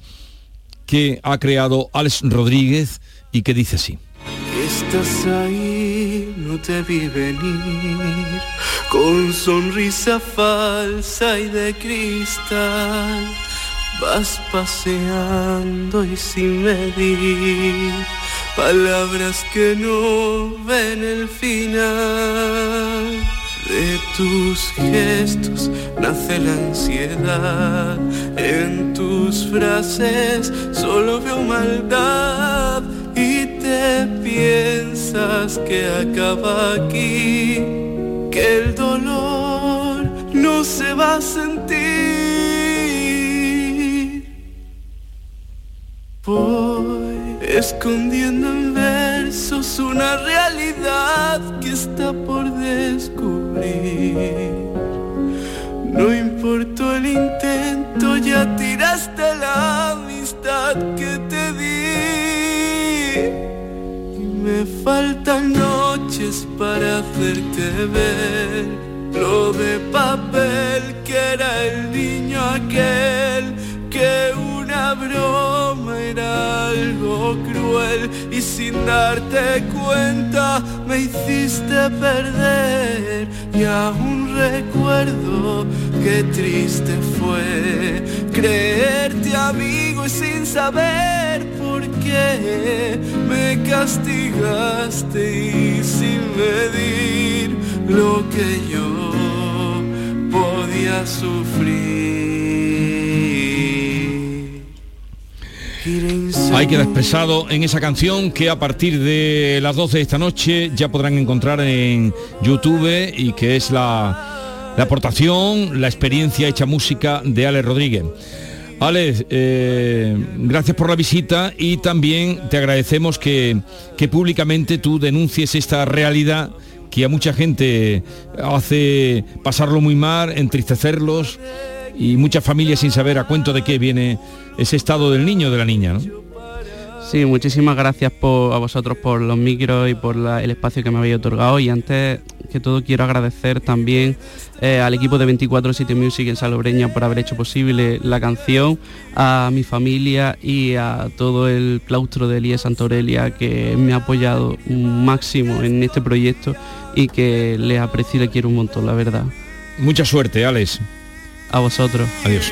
que ha creado Alex Rodríguez y que dice así. Estás ahí, no te vi venir, con sonrisa falsa y de cristal. Vas paseando y sin medir, palabras que no ven el final. De tus gestos nace la ansiedad, en tus frases solo veo maldad y te piensas que acaba aquí, que el dolor no se va a sentir. Voy escondiendo en versos una realidad que está por descubrir. No importó el intento, ya tiraste la amistad que te di. Y me faltan noches para hacerte ver lo de papel que era el niño aquel, que una broma era algo cruel y sin darte cuenta me hiciste perder y aún recuerdo qué triste fue creerte amigo y sin saber por qué me castigaste y sin medir lo que yo podía sufrir. Ahí queda expresado en esa canción que a partir de las 12 de esta noche ya podrán encontrar en YouTube y que es la, la aportación, la experiencia hecha música de Alex Rodríguez. Alex, eh, gracias por la visita y también te agradecemos que, que públicamente tú denuncies esta realidad que a mucha gente hace pasarlo muy mal, entristecerlos y muchas familias sin saber a cuento de qué viene ese estado del niño o de la niña. ¿no? Sí, muchísimas gracias por, a vosotros por los micros y por la- el espacio que me habéis otorgado y antes que todo quiero agradecer también eh, al equipo de 24-7 Music en Salobreña por haber hecho posible la canción, a mi familia y a todo el claustro de Elías Santorelia que me ha apoyado máximo en este proyecto y que les aprecio y les quiero un montón, la verdad. Mucha suerte, Alex. A vosotros. Adiós.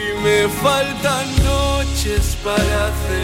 Y me faltan noches para hacerte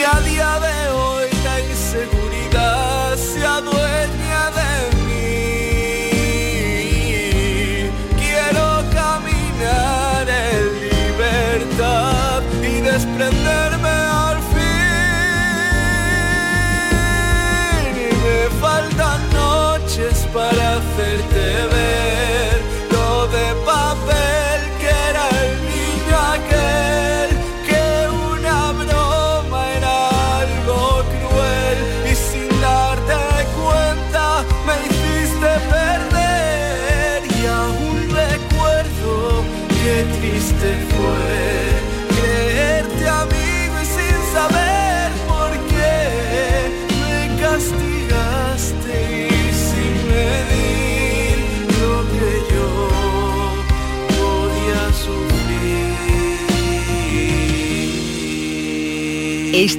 Y a día de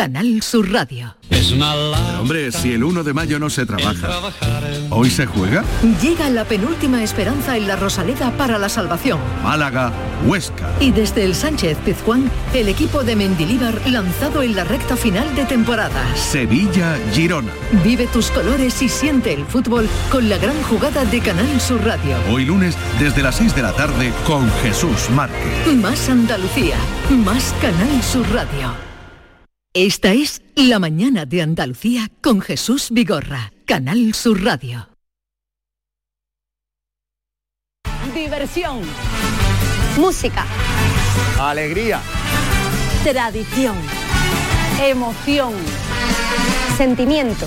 Canal Sur Radio. Pero, hombre, si el 1 de mayo no se trabaja, ¿hoy se juega? Llega la penúltima esperanza en la Rosaleda para la salvación. Málaga, Huesca. Y desde el Sánchez Pizjuán, el equipo de Mendilíbar lanzado en la recta final de temporada. Sevilla, Girona. Vive tus colores y siente el fútbol con la gran jugada de Canal Sur Radio. Hoy lunes desde las 6 de la tarde con Jesús Márquez. Más Andalucía, más Canal Sur Radio. Esta es La Mañana de Andalucía con Jesús Vigorra, Canal Sur Radio. Diversión. Música. Alegría. Tradición. Emoción. Sentimiento.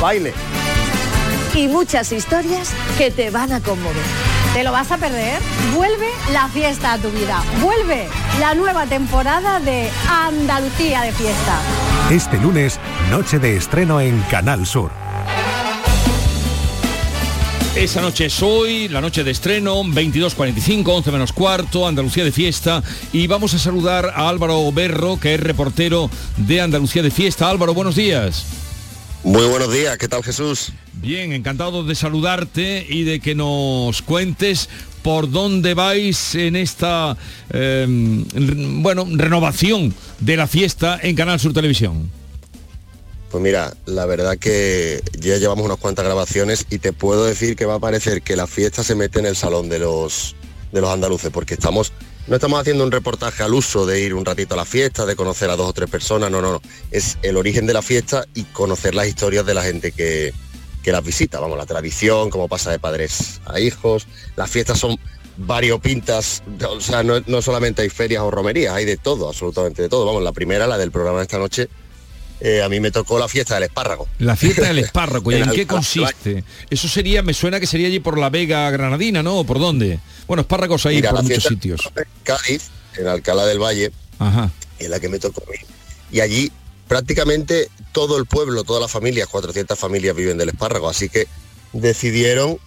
Baile. Y muchas historias que te van a conmover. ¿Te lo vas a perder? Vuelve la fiesta a tu vida. Vuelve la nueva temporada de Andalucía de Fiesta. Este lunes, noche de estreno en Canal Sur. Esa noche es hoy, la noche de estreno, 22.45, 11 menos cuarto, Andalucía de Fiesta. Y vamos a saludar a Álvaro Berro, que es reportero de Andalucía de Fiesta. Álvaro, buenos días. Muy buenos días, ¿qué tal Jesús? Bien, encantado de saludarte y de que nos cuentes por dónde vais en esta eh, bueno renovación de la fiesta en Canal Sur Televisión. Pues mira, la verdad que ya llevamos unas cuantas grabaciones y te puedo decir que va a parecer que la fiesta se mete en el salón de los de los andaluces, porque estamos no estamos haciendo un reportaje al uso de ir un ratito a la fiesta, de conocer a dos o tres personas, no, no, no. Es el origen de la fiesta y conocer las historias de la gente que, que las visita. Vamos, la tradición, cómo pasa de padres a hijos. Las fiestas son variopintas, o sea, no, no solamente hay ferias o romerías, hay de todo, absolutamente de todo. Vamos, la primera, la del programa de esta noche, eh, a mí me tocó la fiesta del espárrago. La fiesta del espárrago, ¿y [LAUGHS] en En qué consiste? Eso sería, me suena que sería allí por la Vega Granadina, ¿no? ¿O ¿Por dónde? Bueno, espárragos hay Mira, por muchos sitios. en Cádiz, en Alcalá del Valle, Ajá. en la que me tocó a mí. Y allí prácticamente todo el pueblo, todas las familias, 400 familias viven del espárrago, así que decidieron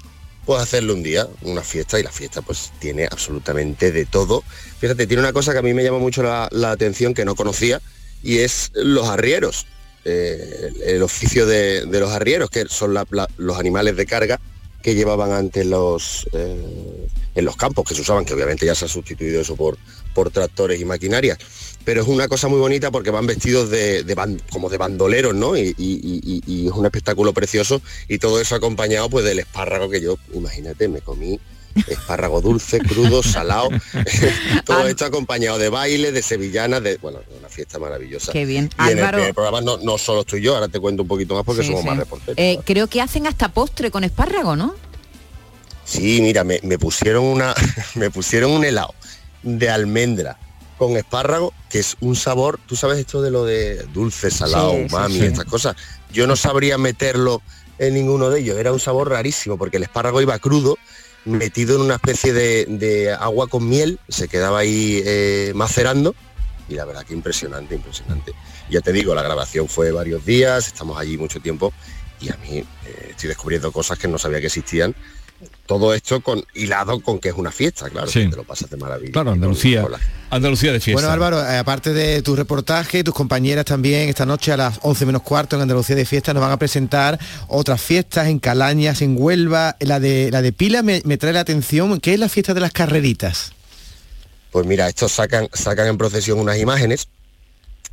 pues hacerle un día, una fiesta, y la fiesta pues tiene absolutamente de todo. Fíjate, tiene una cosa que a mí me llama mucho la, la atención que no conocía, y es los arrieros. Eh, el oficio de, de los arrieros, que son los animales de carga que llevaban antes los eh, en los campos que se usaban, que obviamente ya se ha sustituido eso por, por tractores y maquinarias. Pero es una cosa muy bonita porque van vestidos de, de como de bandoleros, ¿no? Y- y es un espectáculo precioso y todo eso acompañado pues del espárrago que yo, imagínate, me comí espárrago dulce, crudo, [LAUGHS] salado, [LAUGHS] todo esto acompañado de baile, de sevillanas, de bueno, una fiesta maravillosa. Qué bien. Y en el Álvaro- primer programa no, no solo estoy yo, ahora te cuento un poquito más porque Sí, somos sí. más reporteros. Eh, creo que hacen hasta postre con espárrago, ¿no? Sí, mira, me, me pusieron una, [LAUGHS] me pusieron un helado de almendra con espárrago, que es un sabor, tú sabes esto de lo de dulce, salado, Sí, umami, estas cosas. Yo no sabría meterlo en ninguno de ellos, era un sabor rarísimo, porque el espárrago iba crudo, metido en una especie de, agua con miel, se quedaba ahí eh, macerando, y la verdad que impresionante, impresionante. Ya te digo, la grabación fue varios días, estamos allí mucho tiempo, y a mí eh, estoy descubriendo cosas que no sabía que existían. Todo esto con hilado con que es una fiesta, claro, Sí. que te lo pasas de maravilla. Claro, Andalucía. Andalucía de fiesta. Bueno, Álvaro, eh, aparte de tu reportaje, tus compañeras también esta noche a las 11 menos cuarto en Andalucía de Fiesta nos van a presentar otras fiestas en Calañas, en Huelva. La de, la de Pila me, me trae la atención. ¿Qué es la fiesta de las carreritas? Pues mira, estos sacan, sacan en procesión unas imágenes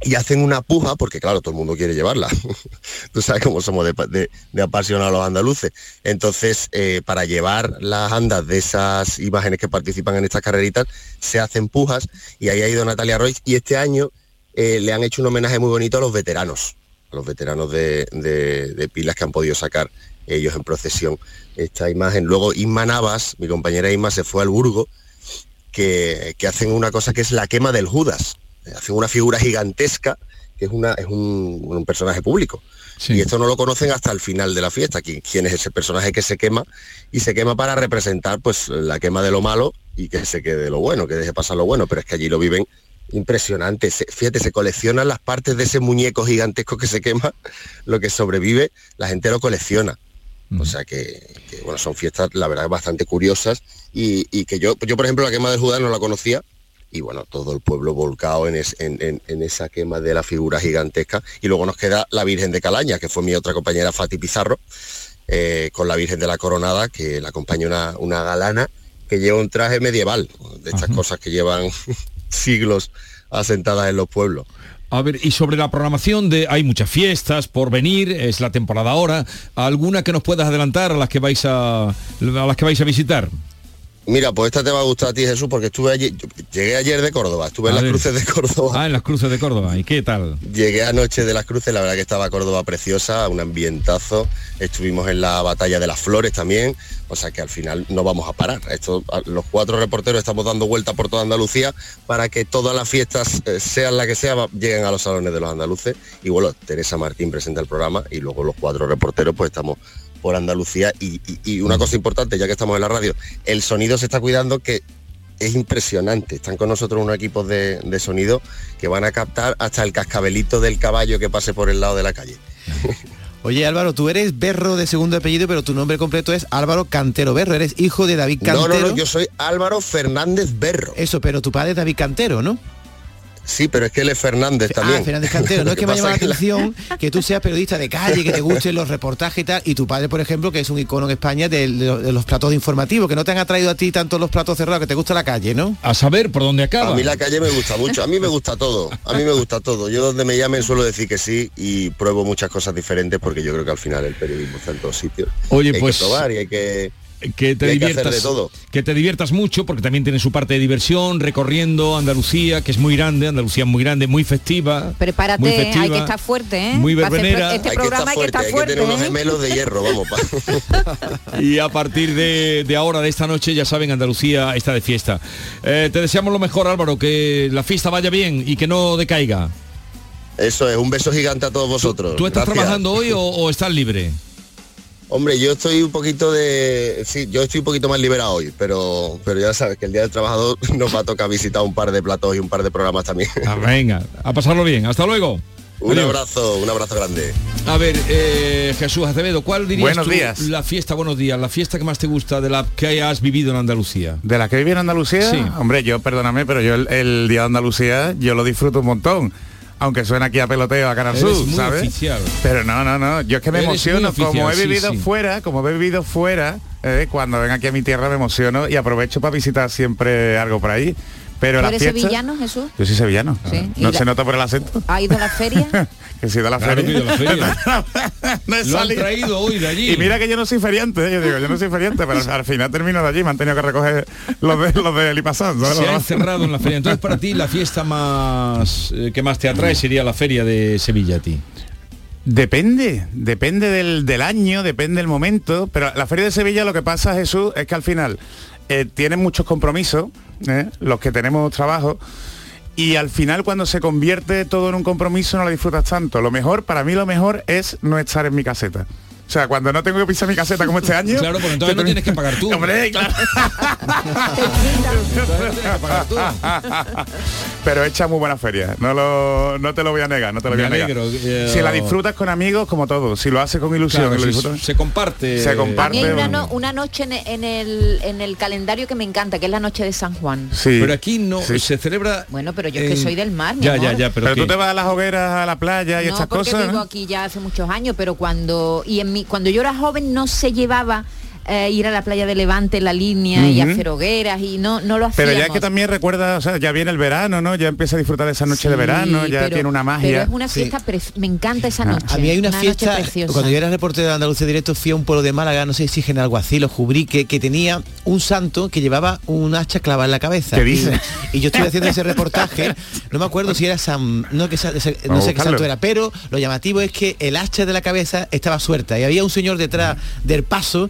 y hacen una puja, porque claro, todo el mundo quiere llevarla. [LAUGHS] Tú sabes cómo somos de, de- apasionados los andaluces. Entonces, eh, para llevar las andas de esas imágenes que participan en estas carreritas, se hacen pujas y ahí ha ido Natalia Royce y este año eh, le han hecho un homenaje muy bonito a los veteranos, a los veteranos de pilas que han podido sacar ellos en procesión esta imagen. Luego Isma Navas, mi compañera Isma, se fue al Burgo que, que hacen una cosa que es la quema del Judas. Eh, Hacen una figura gigantesca, que es, una, es un, un personaje público. Y esto no lo conocen hasta el final de la fiesta, qui- quién es ese personaje que se quema y se quema para representar pues la quema de lo malo y que se quede lo bueno, que deje pasar lo bueno, pero es que allí lo viven impresionante. Se- fíjate, se coleccionan las partes de ese muñeco gigantesco que se quema, lo que sobrevive, la gente lo colecciona. O sea que, que, bueno, son fiestas, la verdad, bastante curiosas y, y que yo, yo, por ejemplo, la quema del Judas no la conocía y bueno, todo el pueblo volcado en, es- en- en- en esa quema de la figura gigantesca. Y luego nos queda la Virgen de Calaña, que fue mi otra compañera Fati Pizarro, eh, con la Virgen de la Coronada, que la acompaña una, una galana que lleva un traje medieval, de estas cosas que llevan [LAUGHS] siglos asentadas en los pueblos. A ver, y sobre la programación de hay muchas fiestas por venir, es la temporada ahora, alguna que nos puedas adelantar a las que vais a a las que vais a visitar. Mira, pues esta te va a gustar a ti, Jesús, porque estuve allí, llegué ayer de Córdoba, estuve en A las cruces de Córdoba. Ah, en las cruces de Córdoba. ¿Y qué tal? Llegué anoche de las cruces, la verdad que estaba Córdoba preciosa, un ambientazo. Estuvimos en la batalla de las flores también, o sea que al final no vamos a parar. Esto, los cuatro reporteros estamos dando vuelta por toda Andalucía para que todas las fiestas, eh, sean la que sea, va- lleguen a los salones de los andaluces. Y bueno, Teresa Martín presenta el programa y luego los cuatro reporteros pues estamos por Andalucía. Y, y- y una cosa importante, ya que estamos en la radio, el sonido se está cuidando que es impresionante. Están con nosotros unos equipos de, de sonido que van a captar hasta el cascabelito del caballo que pase por el lado de la calle. [LAUGHS] Oye Álvaro, tú eres Berro de segundo apellido, pero tu nombre completo es Álvaro Cantero Berro. Eres hijo de David No, Cantero. no, no, yo soy Álvaro Fernández Berro. Eso, pero tu padre es David Cantero, ¿no? Sí, pero es que él es Fernández también. Ah, Fernández Cantero. No es que [LAUGHS] me llamado la atención que tú seas periodista de calle, que te gusten los reportajes y tal, y tu padre, por ejemplo, que es un icono en España de, de los- de los platos informativos, que no te han atraído a ti tanto los platos cerrados, que te gusta la calle, ¿no? A saber por dónde acaba. A mí la calle me gusta mucho, a mí me gusta todo, a mí me gusta todo. Yo donde me llamen suelo decir que sí y pruebo muchas cosas diferentes porque yo creo que al final el periodismo está en todos sitios. Oye, hay pues, que probar y hay que, que te que diviertas de todo. que te diviertas mucho porque también tiene su parte de diversión recorriendo Andalucía que es muy grande Andalucía es muy grande muy festiva muy Prepárate, festiva, hay que estar fuerte, ¿eh? muy verbenera. Este hay que programa estar hay que fuerte, estar hay que fuerte. tener unos ¿eh? gemelos de hierro, vamos. pa. [LAUGHS] y a partir de, de ahora de esta noche ya saben Andalucía está de fiesta Eh, te deseamos lo mejor Álvaro que la fiesta vaya bien y que no decaiga Eso es, un beso gigante a todos vosotros. ¿tú estás Gracias. trabajando hoy o, [LAUGHS] o estás libre? Hombre, yo estoy un poquito de... Sí, yo estoy un poquito más liberado hoy, pero, pero ya sabes que el Día del Trabajador [LAUGHS] nos va a tocar visitar un par de platos y un par de programas también. Ah, venga a pasarlo bien hasta luego un Adiós. abrazo, un abrazo grande. A ver, eh, Jesús Acevedo, ¿cuál dirías Buenos tú días. la fiesta, buenos días, la fiesta que más te gusta de la que has vivido en Andalucía? ¿De la que viví en Andalucía? Sí. Hombre, yo, perdóname, pero yo el, el Día de Andalucía, yo lo disfruto un montón. Aunque suena aquí a peloteo a Canal Eres Sur, muy ¿sabes? oficial. Pero no, no, no. Yo es que me Eres emociono. oficial, como he sí, vivido sí. fuera, como he vivido fuera, eh, cuando ven aquí a mi tierra me emociono y aprovecho para visitar siempre algo por ahí. Pero ¿Tú la eres fiesta... sevillano, Jesús? Yo soy sevillano. Sí. ¿No ¿Y se nota por el acento? ¿Ha ido a la feria? [LAUGHS] que he ido a la Claro feria. que la. [LAUGHS] No he Lo han traído hoy de allí. Y mira que yo no soy feriante, ¿eh? yo digo, yo no soy feriante, pero al final termino de allí, me han tenido que recoger los de los de Lipasán. ¿sabes? Se ha encerrado en la feria. Entonces, para ti, la fiesta más eh, que más te atrae sería la feria de Sevilla a ti. Depende, depende del, del año, depende del momento, pero la Feria de Sevilla lo que pasa, Jesús, es que al final eh, tienen muchos compromisos, ¿eh? los que tenemos trabajo, y al final cuando se convierte todo en un compromiso no lo disfrutas tanto. Lo mejor, para mí lo mejor es no estar en mi caseta. O sea, cuando no tengo que pisar mi caseta como este año... Claro, porque entonces no tienes que pagar tú. [LAUGHS] Hombre, claro. Pero echa muy buena feria, no, lo, no te lo voy a negar, no te lo Me voy a negar. alegro, eh, si la disfrutas con amigos, como todo, si lo haces con ilusión, Claro, y lo sí, disfrutas- se comparte. Se comparte. hay una, un- no- una noche en, en el, en el calendario que me encanta, que es la noche de San Juan. Sí. Pero aquí no Sí. se celebra. Bueno, pero yo es que soy del mar, mi Ya, amor. ya, ya, pero, Pero tú te vas a las hogueras, a la playa y no, estas porque cosas. ¿no? aquí ya hace muchos años, pero cuando y en cuando yo era joven no se llevaba eh, ir a la playa de Levante en la línea y hacer hogueras y no no lo hacíamos. Pero ya es que también recuerda, o sea, ya viene el verano, ¿no? Ya empieza a disfrutar de esa noche de Sí, verano, ya pero- tiene una Pero magia. es una fiesta, preci- me encanta esa Ah. noche. A mí hay una, fiesta, preciosa. cuando yo era reportero de Andalucía Directo, fui a un pueblo de Málaga, no sé si en Alguacil o Jubrique, que tenía un santo que llevaba un hacha clavada en la cabeza. ¿Qué Y- dices? Y, yo estuve haciendo ese reportaje, no me acuerdo si era San, no, que, no sé qué santo era, pero lo llamativo es que el hacha de la cabeza estaba suelta y había un señor detrás del paso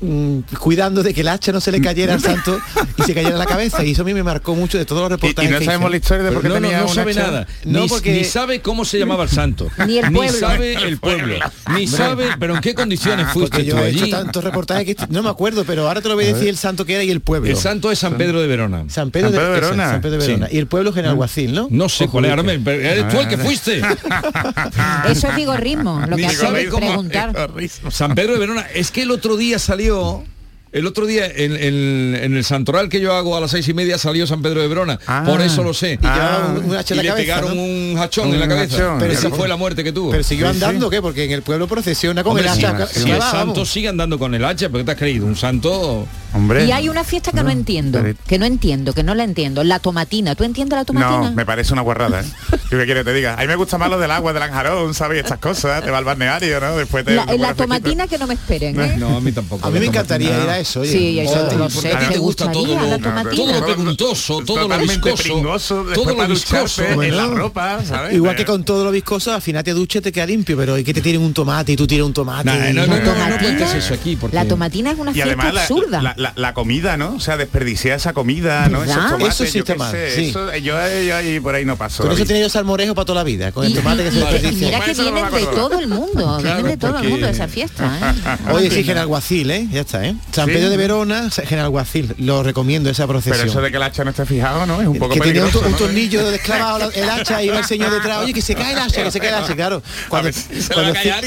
mm, cuidando de que el hacha no se le cayera al santo y se cayera en la cabeza y eso a mí me marcó mucho de todos los reportajes y no sabemos la historia de por qué no, no, tenía no un sabe hacha. nada. No, ni, porque- ni sabe cómo se llamaba el santo. [LAUGHS] Ni el pueblo. sabe el pueblo. [LAUGHS] Ni sabe, pero en qué condiciones fuiste Porque tú yo he hecho allí. tantos reportajes que no me acuerdo, pero ahora te lo voy a decir el santo que era y el pueblo. El santo es San Pedro de Verona. San Pedro, San Pedro de Verona. San Pedro de Sí. Verona. Y el pueblo es Alguacil, ¿no? No sé cuál eres tú el que fuiste. Eso es vigorrismo, lo que Ni cómo- preguntar. San Pedro de Verona. Es que el otro día salió. El otro día en, en- en el santoral que yo hago a las seis y media salió San Pedro de Verona. Ah. Por eso lo sé. Y llevaba un, un hacha Y le cabeza, pegaron ¿no? un hachón Un en la cabeza. hachón. Pero esa fue la muerte que tuvo. Pero siguió andando. ¿qué? Porque en el pueblo procesiona con Hombre, el si, hacha. si el santo sigue andando con el hacha, ¿por qué te has creído? Un santo. Hombre. Y hay una fiesta que no, entiendo, pero- que no entiendo, que no la entiendo, la tomatina. ¿Tú entiendes la tomatina? No, me parece una guarrada, ¿eh? ¿Qué que te diga? A mí me gusta más lo del agua, del anjarón, ¿sabes? Estas cosas, te va al balneario, ¿no? Después te... La, la fresquito. tomatina que no me esperen. ¿eh? No, a mí tampoco. A mí me encantaría ir a eso. oye. Sí, eso Oh, te lo porque sé. a ti te gusta gustaría todo lo- la No, tomatina? todo lo todo- preguntoso, todo lo viscoso, pringoso, todo lo viscoso. en la ropa, ¿sabes? Igual que con todo lo viscoso, al final te duches te queda limpio, pero hay que te tiren un tomate y tú tiras un tomate. No, no, La no, no tomatina- cuentes eso aquí. Porque... La tomatina es una fiesta absurda. La, comida, ¿no? O sea, desperdiciar esa comida, ¿no? Tomates, Eso sí yo está qué mal, sé, sí. eso- yo, yo ahí por ahí no paso. Con eso tiene yo salmorejo para toda la vida, con el tomate que se desperdicia. mira que vienen de todo el mundo, vienen de todo el mundo de esa fiesta. ¿eh? [LAUGHS] Oye, sí, Genalguacil, ¿eh? Ya está, ¿eh? San. Pedro de Verona, Genalguacil. Lo recomiendo esa procesión. Pero eso de que el hacha no esté fijado, ¿no? Es un poco que tenía un, tornillo desclavado la- [LAUGHS] el hacha y iba el señor detrás oye que se cae el hacha que se cae el hacha claro cuando, se va hacía-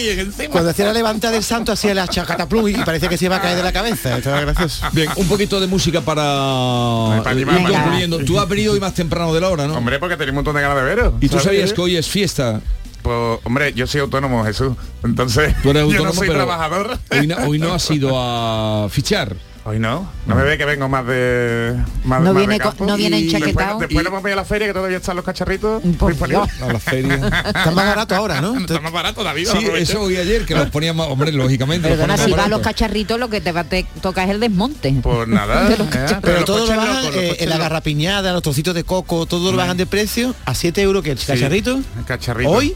cuando la levanta del santo hacía el hacha cataplum y parecía que se iba a caer de la cabeza estaba gracioso Bien, un poquito de música para, Para animar, concluyendo. Tú has venido hoy más temprano de la hora, ¿no? Hombre, porque tenía un montón de ganas de veros. y tú sabías que hoy es fiesta. Pues, hombre, yo soy autónomo, Jesús. Entonces, Tú eres [LAUGHS] yo no soy pero trabajador. Hoy no, hoy no [LAUGHS] has ido a fichar. Hoy no, no me ve que vengo más de más, No más de viene campo. no viene enchaquetado. Después, después nos vamos a ir a la feria que todavía están los cacharritos Por disponibles. A la feria. [LAUGHS] está más barato ahora ¿no? [LAUGHS] Está más barato, David. Sí, eso oí ayer, que los poníamos, hombre, lógicamente. Perdona, si más vas a los cacharritos lo que te va a te toca es el desmonte. Pues nada. [LAUGHS] De los ¿eh? pero los todo lo bajan locos, los eh, la garrapiñada los trocitos de coco todo lo bajan de precio a 7 euros que el cacharrito El cacharrito. hoy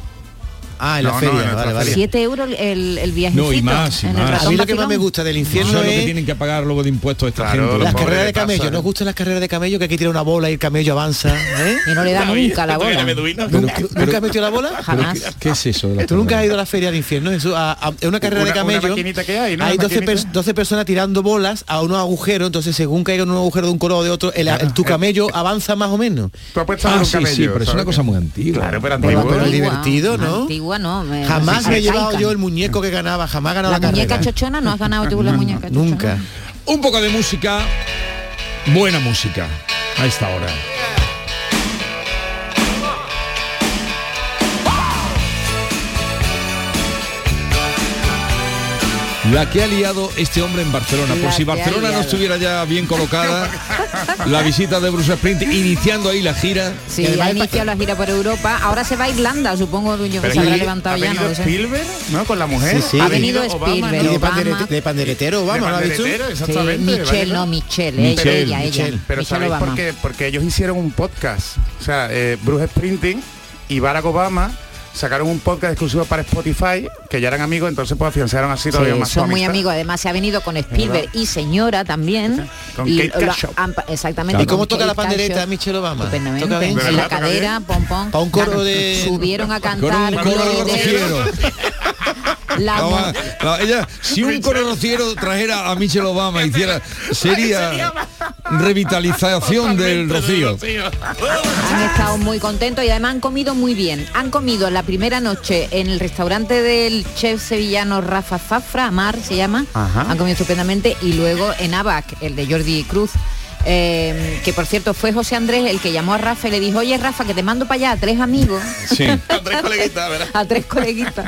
ah en la No, no, feria en nuestra vale vale feria. 7 euros el, el viajecito. No, y más, y más. a mí lo que más me gusta del Eso infierno es lo que tienen que pagar luego de impuestos esta Claro, gente. los las carreras de de casa, camello, ¿eh? ¿nos gustan las carreras de camello? Que aquí tiene una bola y el camello avanza, ¿eh? [LAUGHS] Y no le da nunca la bola. ¿Nunca, ¿Nunca has metido la bola? Jamás. ¿Qué es eso? ¿Tú nunca has ido a la feria del infierno? Es una carrera Una- de camello. hay, ¿no? Hay Una 12, maquinita. pers- 12 personas tirando bolas a unos agujeros, entonces según caiga en un agujero de un color o de otro, el, el- tu camello avanza más o menos. Tú has puesto Ah, un sí, camello, sí, pero es una cosa muy antigua. Claro, pero antiguo. Pero antigua, divertido, ¿no? Antigua no. me- Jamás me he arcaica. llevado yo el muñeco que ganaba, jamás he ganado La la, muñeca carrera. chochona no has ganado tú la muñeca chochona. Nunca. Un poco de música, buena música, a esta hora. La que ha liado este hombre en Barcelona. Por si ha Barcelona no estuviera ya bien colocada, la visita de Bruce Sprint, iniciando ahí la gira. Sí, ha iniciado la gira por Europa. Ahora se va a Irlanda, supongo yo que se habrá levantado ha ya. venido No. Spielberg, ¿no? Con la mujer. Sí, sí. Ha venido Obama. Spielberg, Y de, Obama. pandere- de panderetero, vamos, De ¿lo has visto? Sí, exactamente. Michelle, ¿vale? no Michelle, Michelle, ella, ella, Michelle. ella. Pero Michelle ¿sabéis por Obama. qué? Porque ellos hicieron un podcast. O sea, eh, Bruce Sprinting y Barack Obama sacaron un podcast exclusivo para Spotify, que ya eran amigos, entonces pues afianzaron así todavía Sí, más son muy amigos, además se ha venido con Spielberg y señora también. Con y Kate lo Cashaw. han pa- exactamente. ¿Y cómo toca la pandereta. Michelle Obama? Estupendamente. ¿Toca bien? ¿De En la cadera, pom pom. Pa' un coro de- Subieron a [LAUGHS] Con cantar. un coro de Gloria rociero. [LAUGHS] La No, mo- va, no, ella, si un coro rociero trajera a Michelle Obama, hiciera, [LAUGHS] sería revitalización del rocío. Han estado muy contentos y además han comido muy bien. Han comido la primera noche en el restaurante del chef sevillano Rafa Zafra, Amar se llama. Ajá. Han comido estupendamente y luego en Abac, el de Jordi Cruz. Eh, que por cierto fue José Andrés el que llamó a Rafa y le dijo, oye Rafa, que te mando para allá a tres amigos, Sí. [LAUGHS] Tres coleguitas, ¿verdad? a tres coleguitas.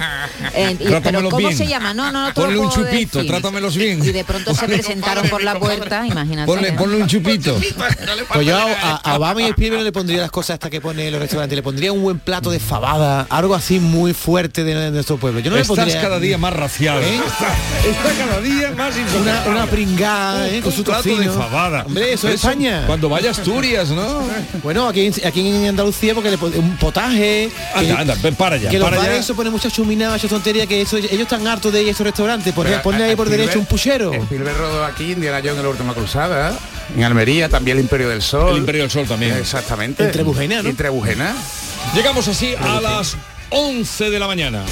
Eh, y- pero ¿cómo bien. se llama? No, no, no Ponle un chupito, decir. trátamelos bien. Y de pronto se presentaron por la puerta, imagínate. Ponle, ponle un chupito. [LAUGHS] Pues yo a, a Obama y Spielberg no le pondría las cosas hasta que pone los restaurantes, le pondría un buen plato de fabada, algo así muy fuerte de, de nuestro pueblo. Yo no le Estás pondría cada día más racial. ¿Eh? Está, está cada día más una, insoportable. una pringada ¿eh? con Un su plato tocino. de fabada. Hombre, eso es España. Cuando vaya a Asturias, ¿no? Bueno, aquí, en- aquí en Andalucía porque le un potaje. Anda, que- anda, ven, para ya, Que los para bares ya. eso ponen muchas chuminadas, muchas tonterías, que eso, ellos están hartos de ir a esos restaurantes. Ponle, Pero ponle a- ahí por Spielberg- derecho un puchero. Spielberg rodó aquí Indiana Jones en la última cruzada, en Almería, también el Imperio del Sol. El Imperio del Sol también. Exactamente. En Trebujena, ¿no? En Trebujena. Llegamos así a las 11 de la mañana.